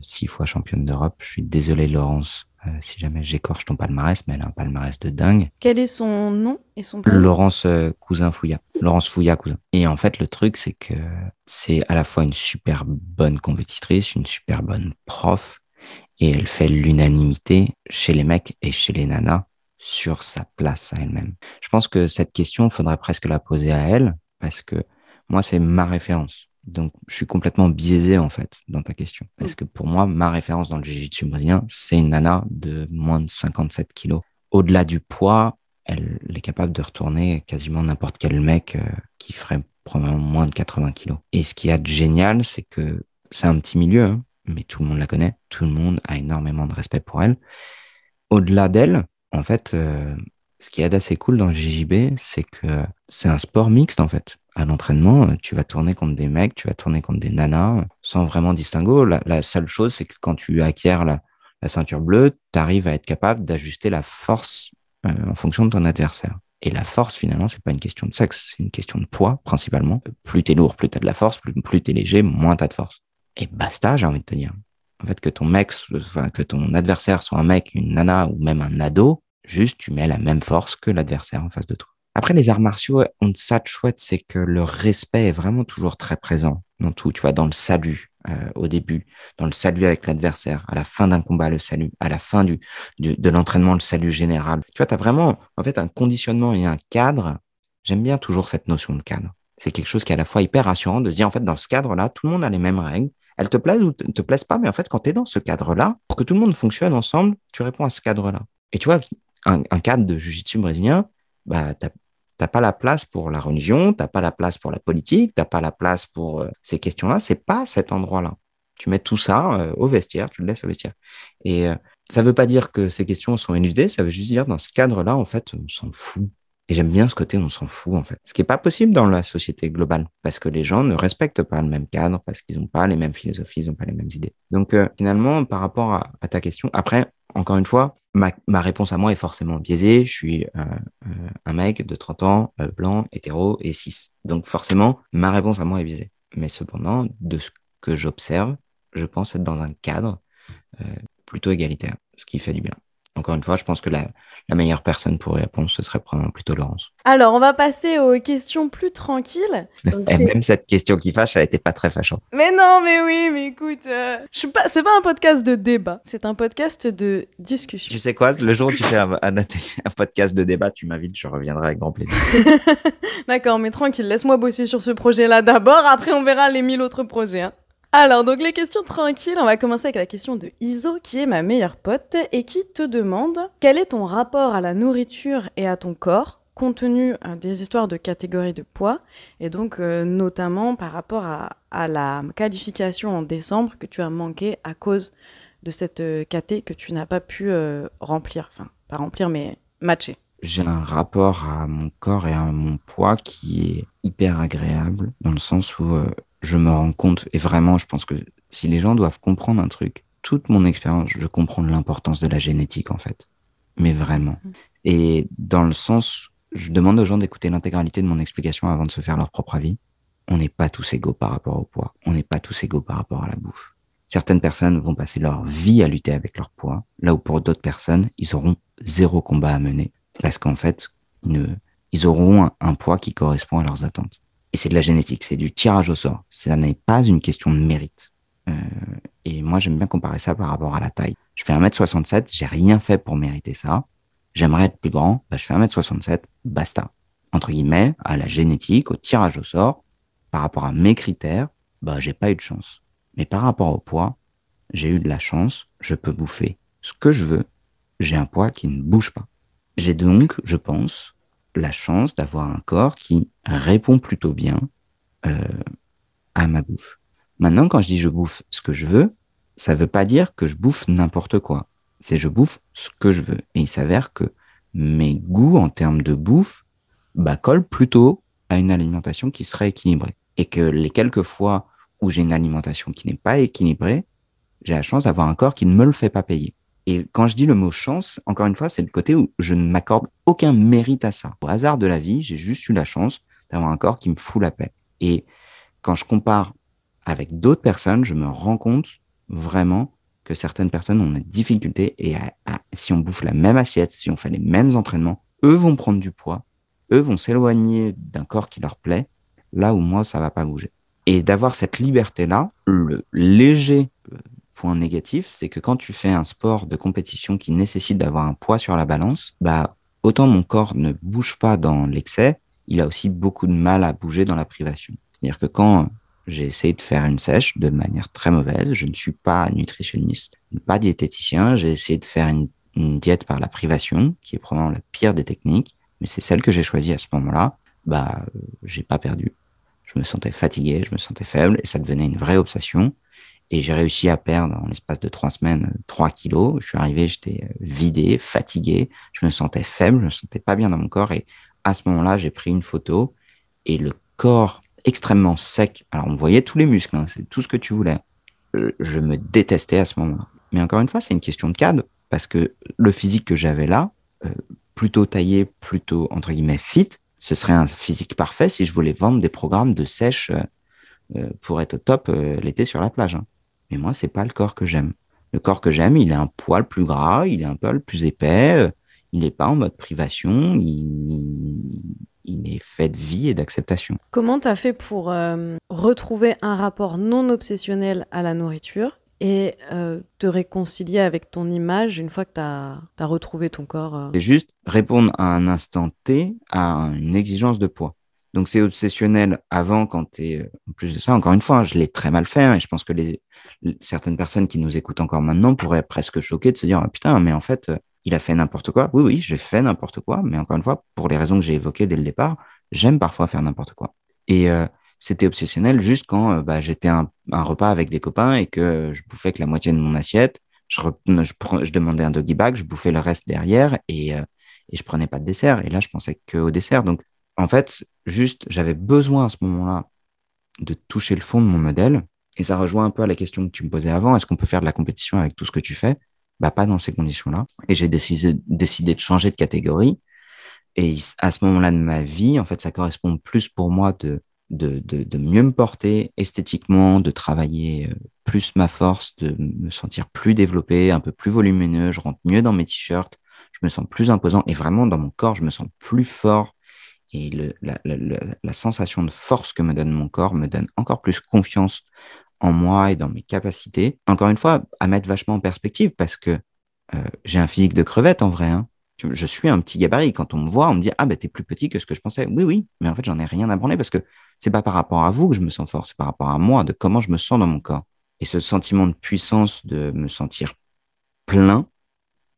six fois championne d'Europe. Je suis désolé, Laurence, euh, si jamais j'écorche ton palmarès, mais elle a un palmarès de dingue. Quel est son nom et son prénom? Laurence euh, Cousin Fouilla. Laurence Fouilla Cousin. Et en fait, le truc, c'est que c'est à la fois une super bonne compétitrice, une super bonne prof, et elle fait l'unanimité chez les mecs et chez les nanas sur sa place à elle-même. Je pense que cette question, faudrait presque la poser à elle, parce que moi, c'est ma référence. Donc, je suis complètement biaisé, en fait, dans ta question. Parce que pour moi, ma référence dans le jiu-jitsu brésilien, c'est une nana de moins de 57 kilos. Au-delà du poids, elle est capable de retourner quasiment n'importe quel mec euh, qui ferait probablement moins de 80 kilos. Et ce qu'il y a de génial, c'est que c'est un petit milieu, hein, mais tout le monde la connaît. Tout le monde a énormément de respect pour elle. Au-delà d'elle, en fait, euh, ce qui est assez cool dans le JJB, c'est que c'est un sport mixte, en fait à l'entraînement, tu vas tourner contre des mecs, tu vas tourner contre des nanas, sans vraiment distinguo. La, seule chose, c'est que quand tu acquiers la, ceinture bleue, tu arrives à être capable d'ajuster la force euh, en fonction de ton adversaire. Et la force, finalement, c'est pas une question de sexe, c'est une question de poids, principalement. Plus t'es lourd, plus t'as de la force, plus, plus t'es léger, moins t'as de force. Et basta, j'ai envie de te dire. En fait, que ton mec, que ton adversaire soit un mec, une nana ou même un ado, juste tu mets la même force que l'adversaire en face de toi. Après, les arts martiaux ont ça de chouette, c'est que le respect est vraiment toujours très présent dans tout. Tu vois, dans le salut euh, au début, dans le salut avec l'adversaire, à la fin d'un combat, le salut, à la fin du de l'entraînement, le salut général. Tu vois, tu as vraiment en fait un conditionnement et un cadre. J'aime bien toujours cette notion de cadre. C'est quelque chose qui est à la fois hyper rassurant de se dire, en fait, dans ce cadre-là, tout le monde a les mêmes règles. Elles te plaisent ou ne te plaisent pas, mais en fait, quand tu es dans ce cadre-là, pour que tout le monde fonctionne ensemble, tu réponds à ce cadre-là. Et tu vois, un, cadre de jiu-jitsu brésilien, bah, tu n'as pas la place pour la religion, tu n'as pas la place pour la politique, tu n'as pas la place pour euh, ces questions-là. C'est pas cet endroit-là. Tu mets tout ça euh, au vestiaire, tu le laisses au vestiaire. Et euh, ça ne veut pas dire que ces questions sont élucidées, ça veut juste dire dans ce cadre-là, en fait, on s'en fout. Et j'aime bien ce côté, on s'en fout en fait. Ce qui n'est pas possible dans la société globale, parce que les gens ne respectent pas le même cadre, parce qu'ils n'ont pas les mêmes philosophies, ils n'ont pas les mêmes idées. Donc euh, finalement, par rapport à, ta question, après, encore une fois, ma, réponse à moi est forcément biaisée. Je suis euh, euh, un mec de 30 ans, blanc, hétéro et cis. Donc forcément, ma réponse à moi est biaisée. Mais cependant, de ce que j'observe, je pense être dans un cadre plutôt égalitaire, ce qui fait du bien. Encore une fois, je pense que la, la meilleure personne pour répondre, ce serait probablement plutôt Laurence. Alors, on va passer aux questions plus tranquilles. Donc, [laughs] même cette question qui fâche, elle n'était pas très fâchante. Mais non, mais oui, mais écoute, euh, je suis pas, c'est pas un podcast de débat, c'est un podcast de discussion. Tu sais quoi, le jour où tu fais un, un, un podcast de débat, tu m'invites, je reviendrai avec grand plaisir. [laughs] D'accord, mais tranquille, laisse-moi bosser sur ce projet-là d'abord, après on verra les mille autres projets. Hein. Alors, donc les questions tranquilles, on va commencer avec la question de Iso, qui est ma meilleure pote, et qui te demande quel est ton rapport à la nourriture et à ton corps, compte tenu euh, des histoires de catégories de poids, et donc euh, notamment par rapport à, la qualification en décembre que tu as manqué à cause de cette euh, caté que tu n'as pas pu euh, remplir, enfin, pas remplir, mais matcher. J'ai un rapport à mon corps et à mon poids qui est hyper agréable, dans le sens où je me rends compte, et vraiment, je pense que si les gens doivent comprendre un truc, toute mon expérience, je comprends l'importance de la génétique, en fait. Mais vraiment. Et dans le sens, je demande aux gens d'écouter l'intégralité de mon explication avant de se faire leur propre avis. On n'est pas tous égaux par rapport au poids. On n'est pas tous égaux par rapport à la bouffe. Certaines personnes vont passer leur vie à lutter avec leur poids, là où pour d'autres personnes, ils auront zéro combat à mener, parce qu'en fait, ils, ne, ils auront un, un poids qui correspond à leurs attentes et c'est de la génétique, c'est du tirage au sort. Ça n'est pas une question de mérite. Euh, et moi, j'aime bien comparer ça par rapport à la taille. Je fais 1m67, j'ai rien fait pour mériter ça. J'aimerais être plus grand, bah, je fais 1m67, basta. Entre guillemets, à la génétique, au tirage au sort, par rapport à mes critères, bah, j'ai pas eu de chance. Mais par rapport au poids, j'ai eu de la chance, je peux bouffer ce que je veux, j'ai un poids qui ne bouge pas. J'ai donc, je pense, la chance d'avoir un corps qui répond plutôt bien euh, à ma bouffe. Maintenant, quand je dis je bouffe ce que je veux, ça veut pas dire que je bouffe n'importe quoi. C'est je bouffe ce que je veux. Et il s'avère que mes goûts en termes de bouffe bah, collent plutôt à une alimentation qui serait équilibrée. Et que les quelques fois où j'ai une alimentation qui n'est pas équilibrée, j'ai la chance d'avoir un corps qui ne me le fait pas payer. Et quand je dis le mot chance, encore une fois, c'est le côté où je ne m'accorde aucun mérite à ça. Au hasard de la vie, j'ai juste eu la chance d'avoir un corps qui me fout la paix. Et quand je compare avec d'autres personnes, je me rends compte vraiment que certaines personnes ont des difficultés et à, si on bouffe la même assiette, si on fait les mêmes entraînements, eux vont prendre du poids, eux vont s'éloigner d'un corps qui leur plaît, là où moi, ça va pas bouger. Et d'avoir cette liberté-là, le léger point négatif, c'est que quand tu fais un sport de compétition qui nécessite d'avoir un poids sur la balance, bah, autant mon corps ne bouge pas dans l'excès, il a aussi beaucoup de mal à bouger dans la privation. C'est-à-dire que quand j'ai essayé de faire une sèche de manière très mauvaise, je ne suis pas nutritionniste, pas diététicien, j'ai essayé de faire une, une, diète par la privation, qui est probablement la pire des techniques, mais c'est celle que j'ai choisie à ce moment-là, bah, j'ai pas perdu. Je me sentais fatigué, je me sentais faible, et ça devenait une vraie obsession. Et j'ai réussi à perdre en l'espace de trois semaines trois kilos. Je suis arrivé, j'étais vidé, fatigué, je me sentais faible, je me sentais pas bien dans mon corps. Et à ce moment-là, j'ai pris une photo et le corps extrêmement sec. Alors on voyait tous les muscles, hein, c'est tout ce que tu voulais. Je me détestais à ce moment-là. Mais encore une fois, c'est une question de cadre parce que le physique que j'avais là, euh, plutôt taillé, plutôt entre guillemets fit, ce serait un physique parfait si je voulais vendre des programmes de sèche euh, pour être au top euh, l'été sur la plage. Hein. Mais moi, c'est pas le corps que j'aime. Le corps que j'aime, il est un poil plus gras, il est un poil plus épais, il n'est pas en mode privation, il, il, est fait de vie et d'acceptation. Comment tu as fait pour euh, retrouver un rapport non obsessionnel à la nourriture et euh, te réconcilier avec ton image une fois que tu as, as, retrouvé ton corps euh... C'est juste répondre à un instant T à une exigence de poids. Donc c'est obsessionnel avant quand tu es... En plus de ça, encore une fois, je l'ai très mal fait hein, et je pense que les, certaines personnes qui nous écoutent encore maintenant pourraient presque choquées de se dire, oh, putain, mais en fait, il a fait n'importe quoi. Oui, oui, j'ai fait n'importe quoi, mais encore une fois, pour les raisons que j'ai évoquées dès le départ, j'aime parfois faire n'importe quoi. Et euh, c'était obsessionnel juste quand euh, bah, j'étais un, un, repas avec des copains et que je bouffais que la moitié de mon assiette. Je, je, demandais un doggy bag, je bouffais le reste derrière et, euh, et je prenais pas de dessert. Et là, je pensais que au dessert. Donc, en fait, juste, j'avais besoin à ce moment-là de toucher le fond de mon modèle. Et ça rejoint un peu à la question que tu me posais avant. Est-ce qu'on peut faire de la compétition avec tout ce que tu fais? Bah, Pas dans ces conditions-là. Et j'ai décidé, de changer de catégorie. Et à ce moment-là de ma vie, en fait, ça correspond plus pour moi de, de, de, mieux me porter esthétiquement, de travailler euh, plus ma force, de me sentir plus développé, un peu plus volumineux. Je rentre mieux dans mes t-shirts. Je me sens plus imposant. Et vraiment, dans mon corps, je me sens plus fort. Et la, sensation de force que me donne mon corps me donne encore plus confiance en moi et dans mes capacités. Encore une fois, à mettre vachement en perspective parce que euh, j'ai un physique de crevette en vrai. Hein. Je suis un petit gabarit. Quand on me voit, on me dit Ah, ben, t'es plus petit que ce que je pensais. Oui, oui, mais en fait, j'en ai rien à branler parce que c'est pas par rapport à vous que je me sens fort, c'est par rapport à moi, de comment je me sens dans mon corps. Et ce sentiment de puissance, de me sentir plein,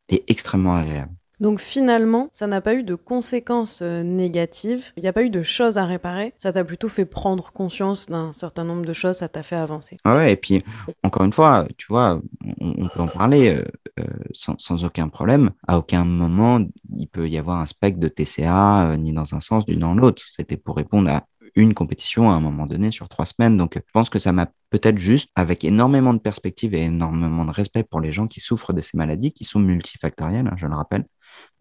est extrêmement agréable. Donc finalement, ça n'a pas eu de conséquences euh, négatives, il n'y a pas eu de choses à réparer, ça t'a plutôt fait prendre conscience d'un certain nombre de choses, ça t'a fait avancer. Ah ouais, et puis encore une fois, tu vois, on, peut en parler euh, euh, sans, aucun problème. À aucun moment, il peut y avoir un spectre de TCA, ni dans un sens, ni dans l'autre. C'était pour répondre à une compétition à un moment donné sur trois semaines. Donc, je pense que ça m'a peut-être juste, avec énormément de perspectives et énormément de respect pour les gens qui souffrent de ces maladies, qui sont multifactorielles, hein, je le rappelle,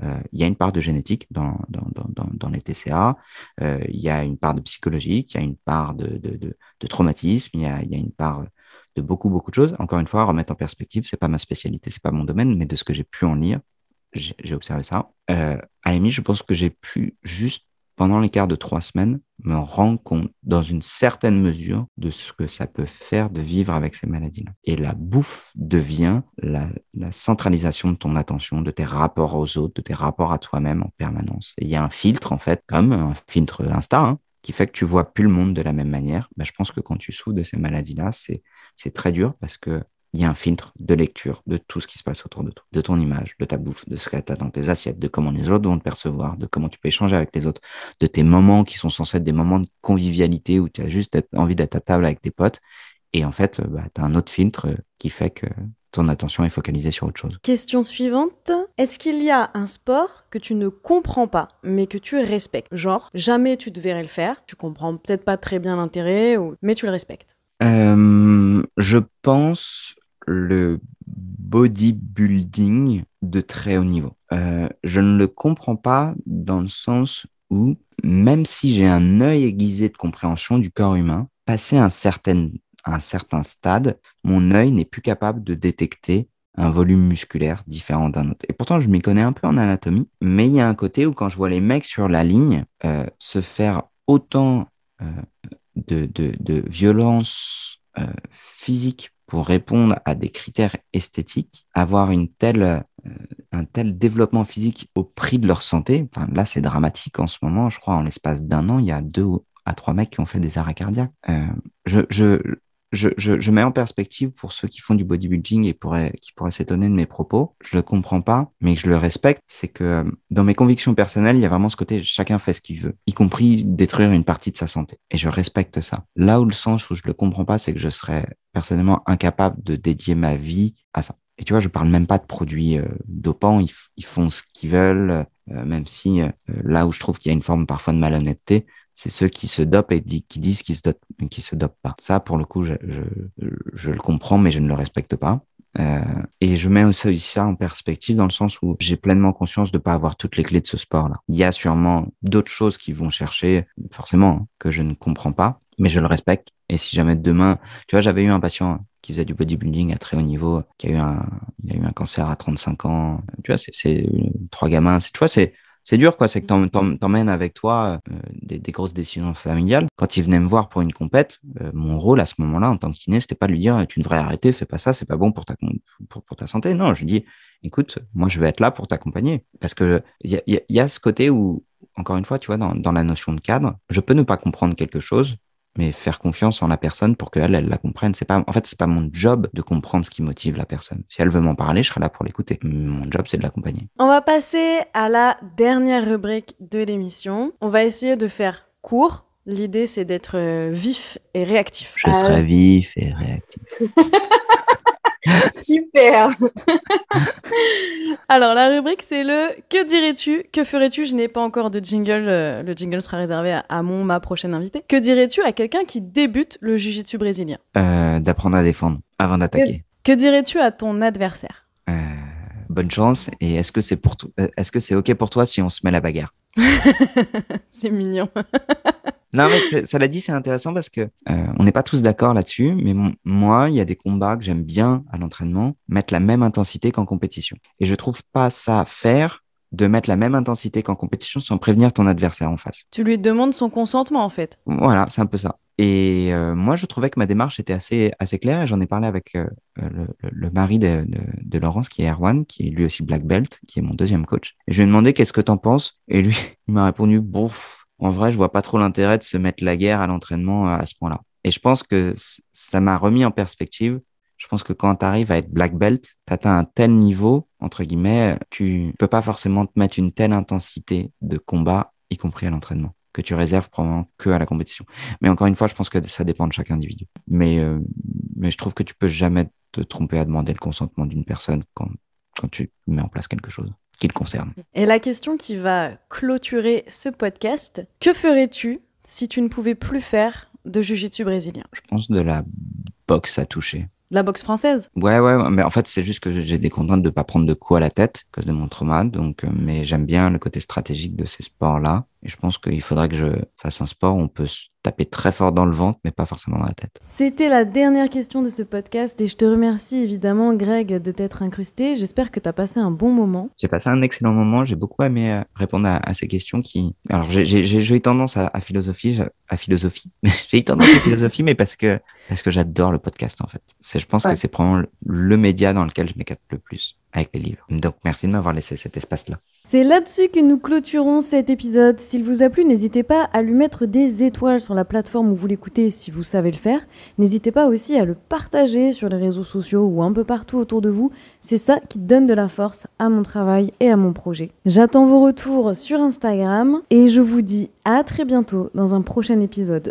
euh, il y a une part de génétique dans, dans, dans, dans les TCA, euh, il y a une part de psychologique, il y a une part de, de, de, traumatisme, il y, a, y, a, une part de beaucoup, beaucoup de choses. Encore une fois, remettre en perspective, c'est pas ma spécialité, c'est pas mon domaine, mais de ce que j'ai pu en lire, j'ai observé ça. Euh, à la limite, je pense que j'ai pu juste pendant l'écart de trois semaines, me rendre compte dans une certaine mesure de ce que ça peut faire de vivre avec ces maladies-là. Et la bouffe devient la, centralisation de ton attention, de tes rapports aux autres, de tes rapports à toi-même en permanence. Et il y a un filtre, en fait, comme un filtre Insta, hein, qui fait que tu vois plus le monde de la même manière. Ben, je pense que quand tu souffres de ces maladies-là, c'est très dur parce que il y a un filtre de lecture de tout ce qui se passe autour de toi, de ton image, de ta bouffe, de ce que tu as dans tes assiettes, de comment les autres vont te percevoir, de comment tu peux échanger avec les autres, de tes moments qui sont censés être des moments de convivialité où tu as juste envie d'être à table avec tes potes. Et en fait, bah, tu as un autre filtre qui fait que ton attention est focalisée sur autre chose. Question suivante. Est-ce qu'il y a un sport que tu ne comprends pas, mais que tu respectes? Genre, jamais tu devrais le faire, tu comprends peut-être pas très bien l'intérêt, mais tu le respectes. Euh, je pense le bodybuilding de très haut niveau. Euh, je ne le comprends pas dans le sens où, même si j'ai un œil aiguisé de compréhension du corps humain, passé un certain, un certain stade, mon œil n'est plus capable de détecter un volume musculaire différent d'un autre. Et pourtant, je m'y connais un peu en anatomie, mais il y a un côté où quand je vois les mecs sur la ligne euh, se faire autant euh, de, de, de violence physique pour répondre à des critères esthétiques, avoir une telle, euh, un tel développement physique au prix de leur santé, enfin, là c'est dramatique en ce moment, je crois en l'espace d'un an, il y a deux à trois mecs qui ont fait des arrêts cardiaques. Euh, je, je, je, je, je, mets en perspective pour ceux qui font du bodybuilding et pourraient, qui pourraient s'étonner de mes propos. Je le comprends pas, mais je le respecte. C'est que euh, dans mes convictions personnelles, il y a vraiment ce côté chacun fait ce qu'il veut, y compris détruire une partie de sa santé. Et je respecte ça. Là où le sens où je le comprends pas, c'est que je serais personnellement incapable de dédier ma vie à ça. Et tu vois, je parle même pas de produits euh, dopants, ils, font ce qu'ils veulent, euh, même si là où je trouve qu'il y a une forme parfois de malhonnêteté, c'est ceux qui se dopent et qui disent qu'ils se, dopent, qui se dopent pas. Ça, pour le coup, je, je, je, le comprends, mais je ne le respecte pas. Euh, et je mets aussi ça en perspective dans le sens où j'ai pleinement conscience de pas avoir toutes les clés de ce sport-là. Il y a sûrement d'autres choses qui vont chercher, forcément, hein, que je ne comprends pas, mais je le respecte. Et si jamais demain, tu vois, j'avais eu un patient qui faisait du bodybuilding à très haut niveau, qui a eu un, il a eu un cancer à 35 ans. Tu vois, c'est trois gamins. Tu vois, c'est c'est dur, quoi. C'est que t'emmènes avec toi euh, des, des, grosses décisions familiales. Quand il venait me voir pour une compète, euh, mon rôle à ce moment-là, en tant que kiné, c'était pas de lui dire tu devrais arrêter, fais pas ça, c'est pas bon pour ta pour, pour, ta santé. Non, je lui dis écoute, moi je vais être là pour t'accompagner. Parce que il y a, y, y a, ce côté où, encore une fois, tu vois, dans, dans la notion de cadre, je peux ne pas comprendre quelque chose, mais faire confiance en la personne pour qu'elle, elle la comprenne. C'est pas, en fait, c'est pas mon job de comprendre ce qui motive la personne. Si elle veut m'en parler, je serai là pour l'écouter. Mon job, c'est de l'accompagner. On va passer à la dernière rubrique de l'émission. On va essayer de faire court. L'idée, c'est d'être vif et réactif. Je serai vif et réactif. [laughs] Super. [laughs] Alors, la rubrique, c'est le Que dirais-tu? Que ferais-tu? Je n'ai pas encore de jingle. euh, le jingle sera réservé à, à mon, ma prochaine invitée. Que dirais-tu à quelqu'un qui débute le jiu-jitsu brésilien? Euh, D'apprendre à défendre avant d'attaquer. Que dirais-tu à ton adversaire? Euh, bonne chance. Et est-ce que c'est pour Est-ce que c'est ok pour toi si on se met la bagarre? [laughs] C'est mignon. [laughs] Non, mais c'est- cela dit, c'est intéressant parce que euh, on n'est pas tous d'accord là-dessus. Mais moi, il y a des combats que j'aime bien à l'entraînement mettre la même intensité qu'en compétition. Et je trouve pas ça faire de mettre la même intensité qu'en compétition sans prévenir ton adversaire en face. Tu lui demandes son consentement, en fait. Voilà, c'est un peu ça. Et euh, moi, je trouvais que ma démarche était assez, assez claire et j'en ai parlé avec euh, le, le- mari de, de, de Laurence, qui est Erwan, qui est lui aussi black belt, qui est mon deuxième coach. Et je lui ai demandé qu'est-ce que t'en penses et lui, [laughs] il m'a répondu bon, en vrai, je vois pas trop l'intérêt de se mettre la guerre à l'entraînement euh, à ce point-là. Et je pense que ça m'a remis en perspective. Je pense que quand tu arrives à être black belt, tu atteins un tel niveau, entre guillemets, tu peux pas forcément te mettre une telle intensité de combat, y compris à l'entraînement, que tu réserves probablement que à la compétition. Mais encore une fois, je pense que ça dépend de chaque individu. Mais, euh, je trouve que tu peux jamais te tromper à demander le consentement d'une personne quand tu mets en place quelque chose qui le concerne. Et la question qui va clôturer ce podcast Que ferais-tu si tu ne pouvais plus faire de jiu-jitsu brésilien? Je pense de la boxe à toucher. La boxe française? Ouais, ouais, mais en fait, c'est juste que j'ai des contraintes de pas prendre de coups à la tête à cause de mon trauma. Donc, euh, mais j'aime bien le côté stratégique de ces sports-là. Et je pense qu'il faudrait que je fasse un sport où on peut se taper très fort dans le ventre, mais pas forcément dans la tête. C'était la dernière question de ce podcast et je te remercie évidemment Greg de t'être incrusté. J'espère que tu as passé un bon moment. J'ai passé un excellent moment. J'ai beaucoup aimé euh, répondre à, à ces questions qui. Alors, j'ai- eu tendance à, à à philosophie. [laughs] j'ai eu tendance à philosophie, mais parce que parce que j'adore le podcast en fait. Je pense Ouais. que c'est probablement le, le média dans lequel je m'éclate le plus avec les livres. Donc, merci de m'avoir laissé cet espace-là. C'est là-dessus que nous clôturons cet épisode. S'il vous a plu, n'hésitez pas à lui mettre des étoiles sur la plateforme où vous l'écoutez si vous savez le faire. N'hésitez pas aussi à le partager sur les réseaux sociaux ou un peu partout autour de vous. C'est ça qui donne de la force à mon travail et à mon projet. J'attends vos retours sur Instagram et je vous dis à très bientôt dans un prochain épisode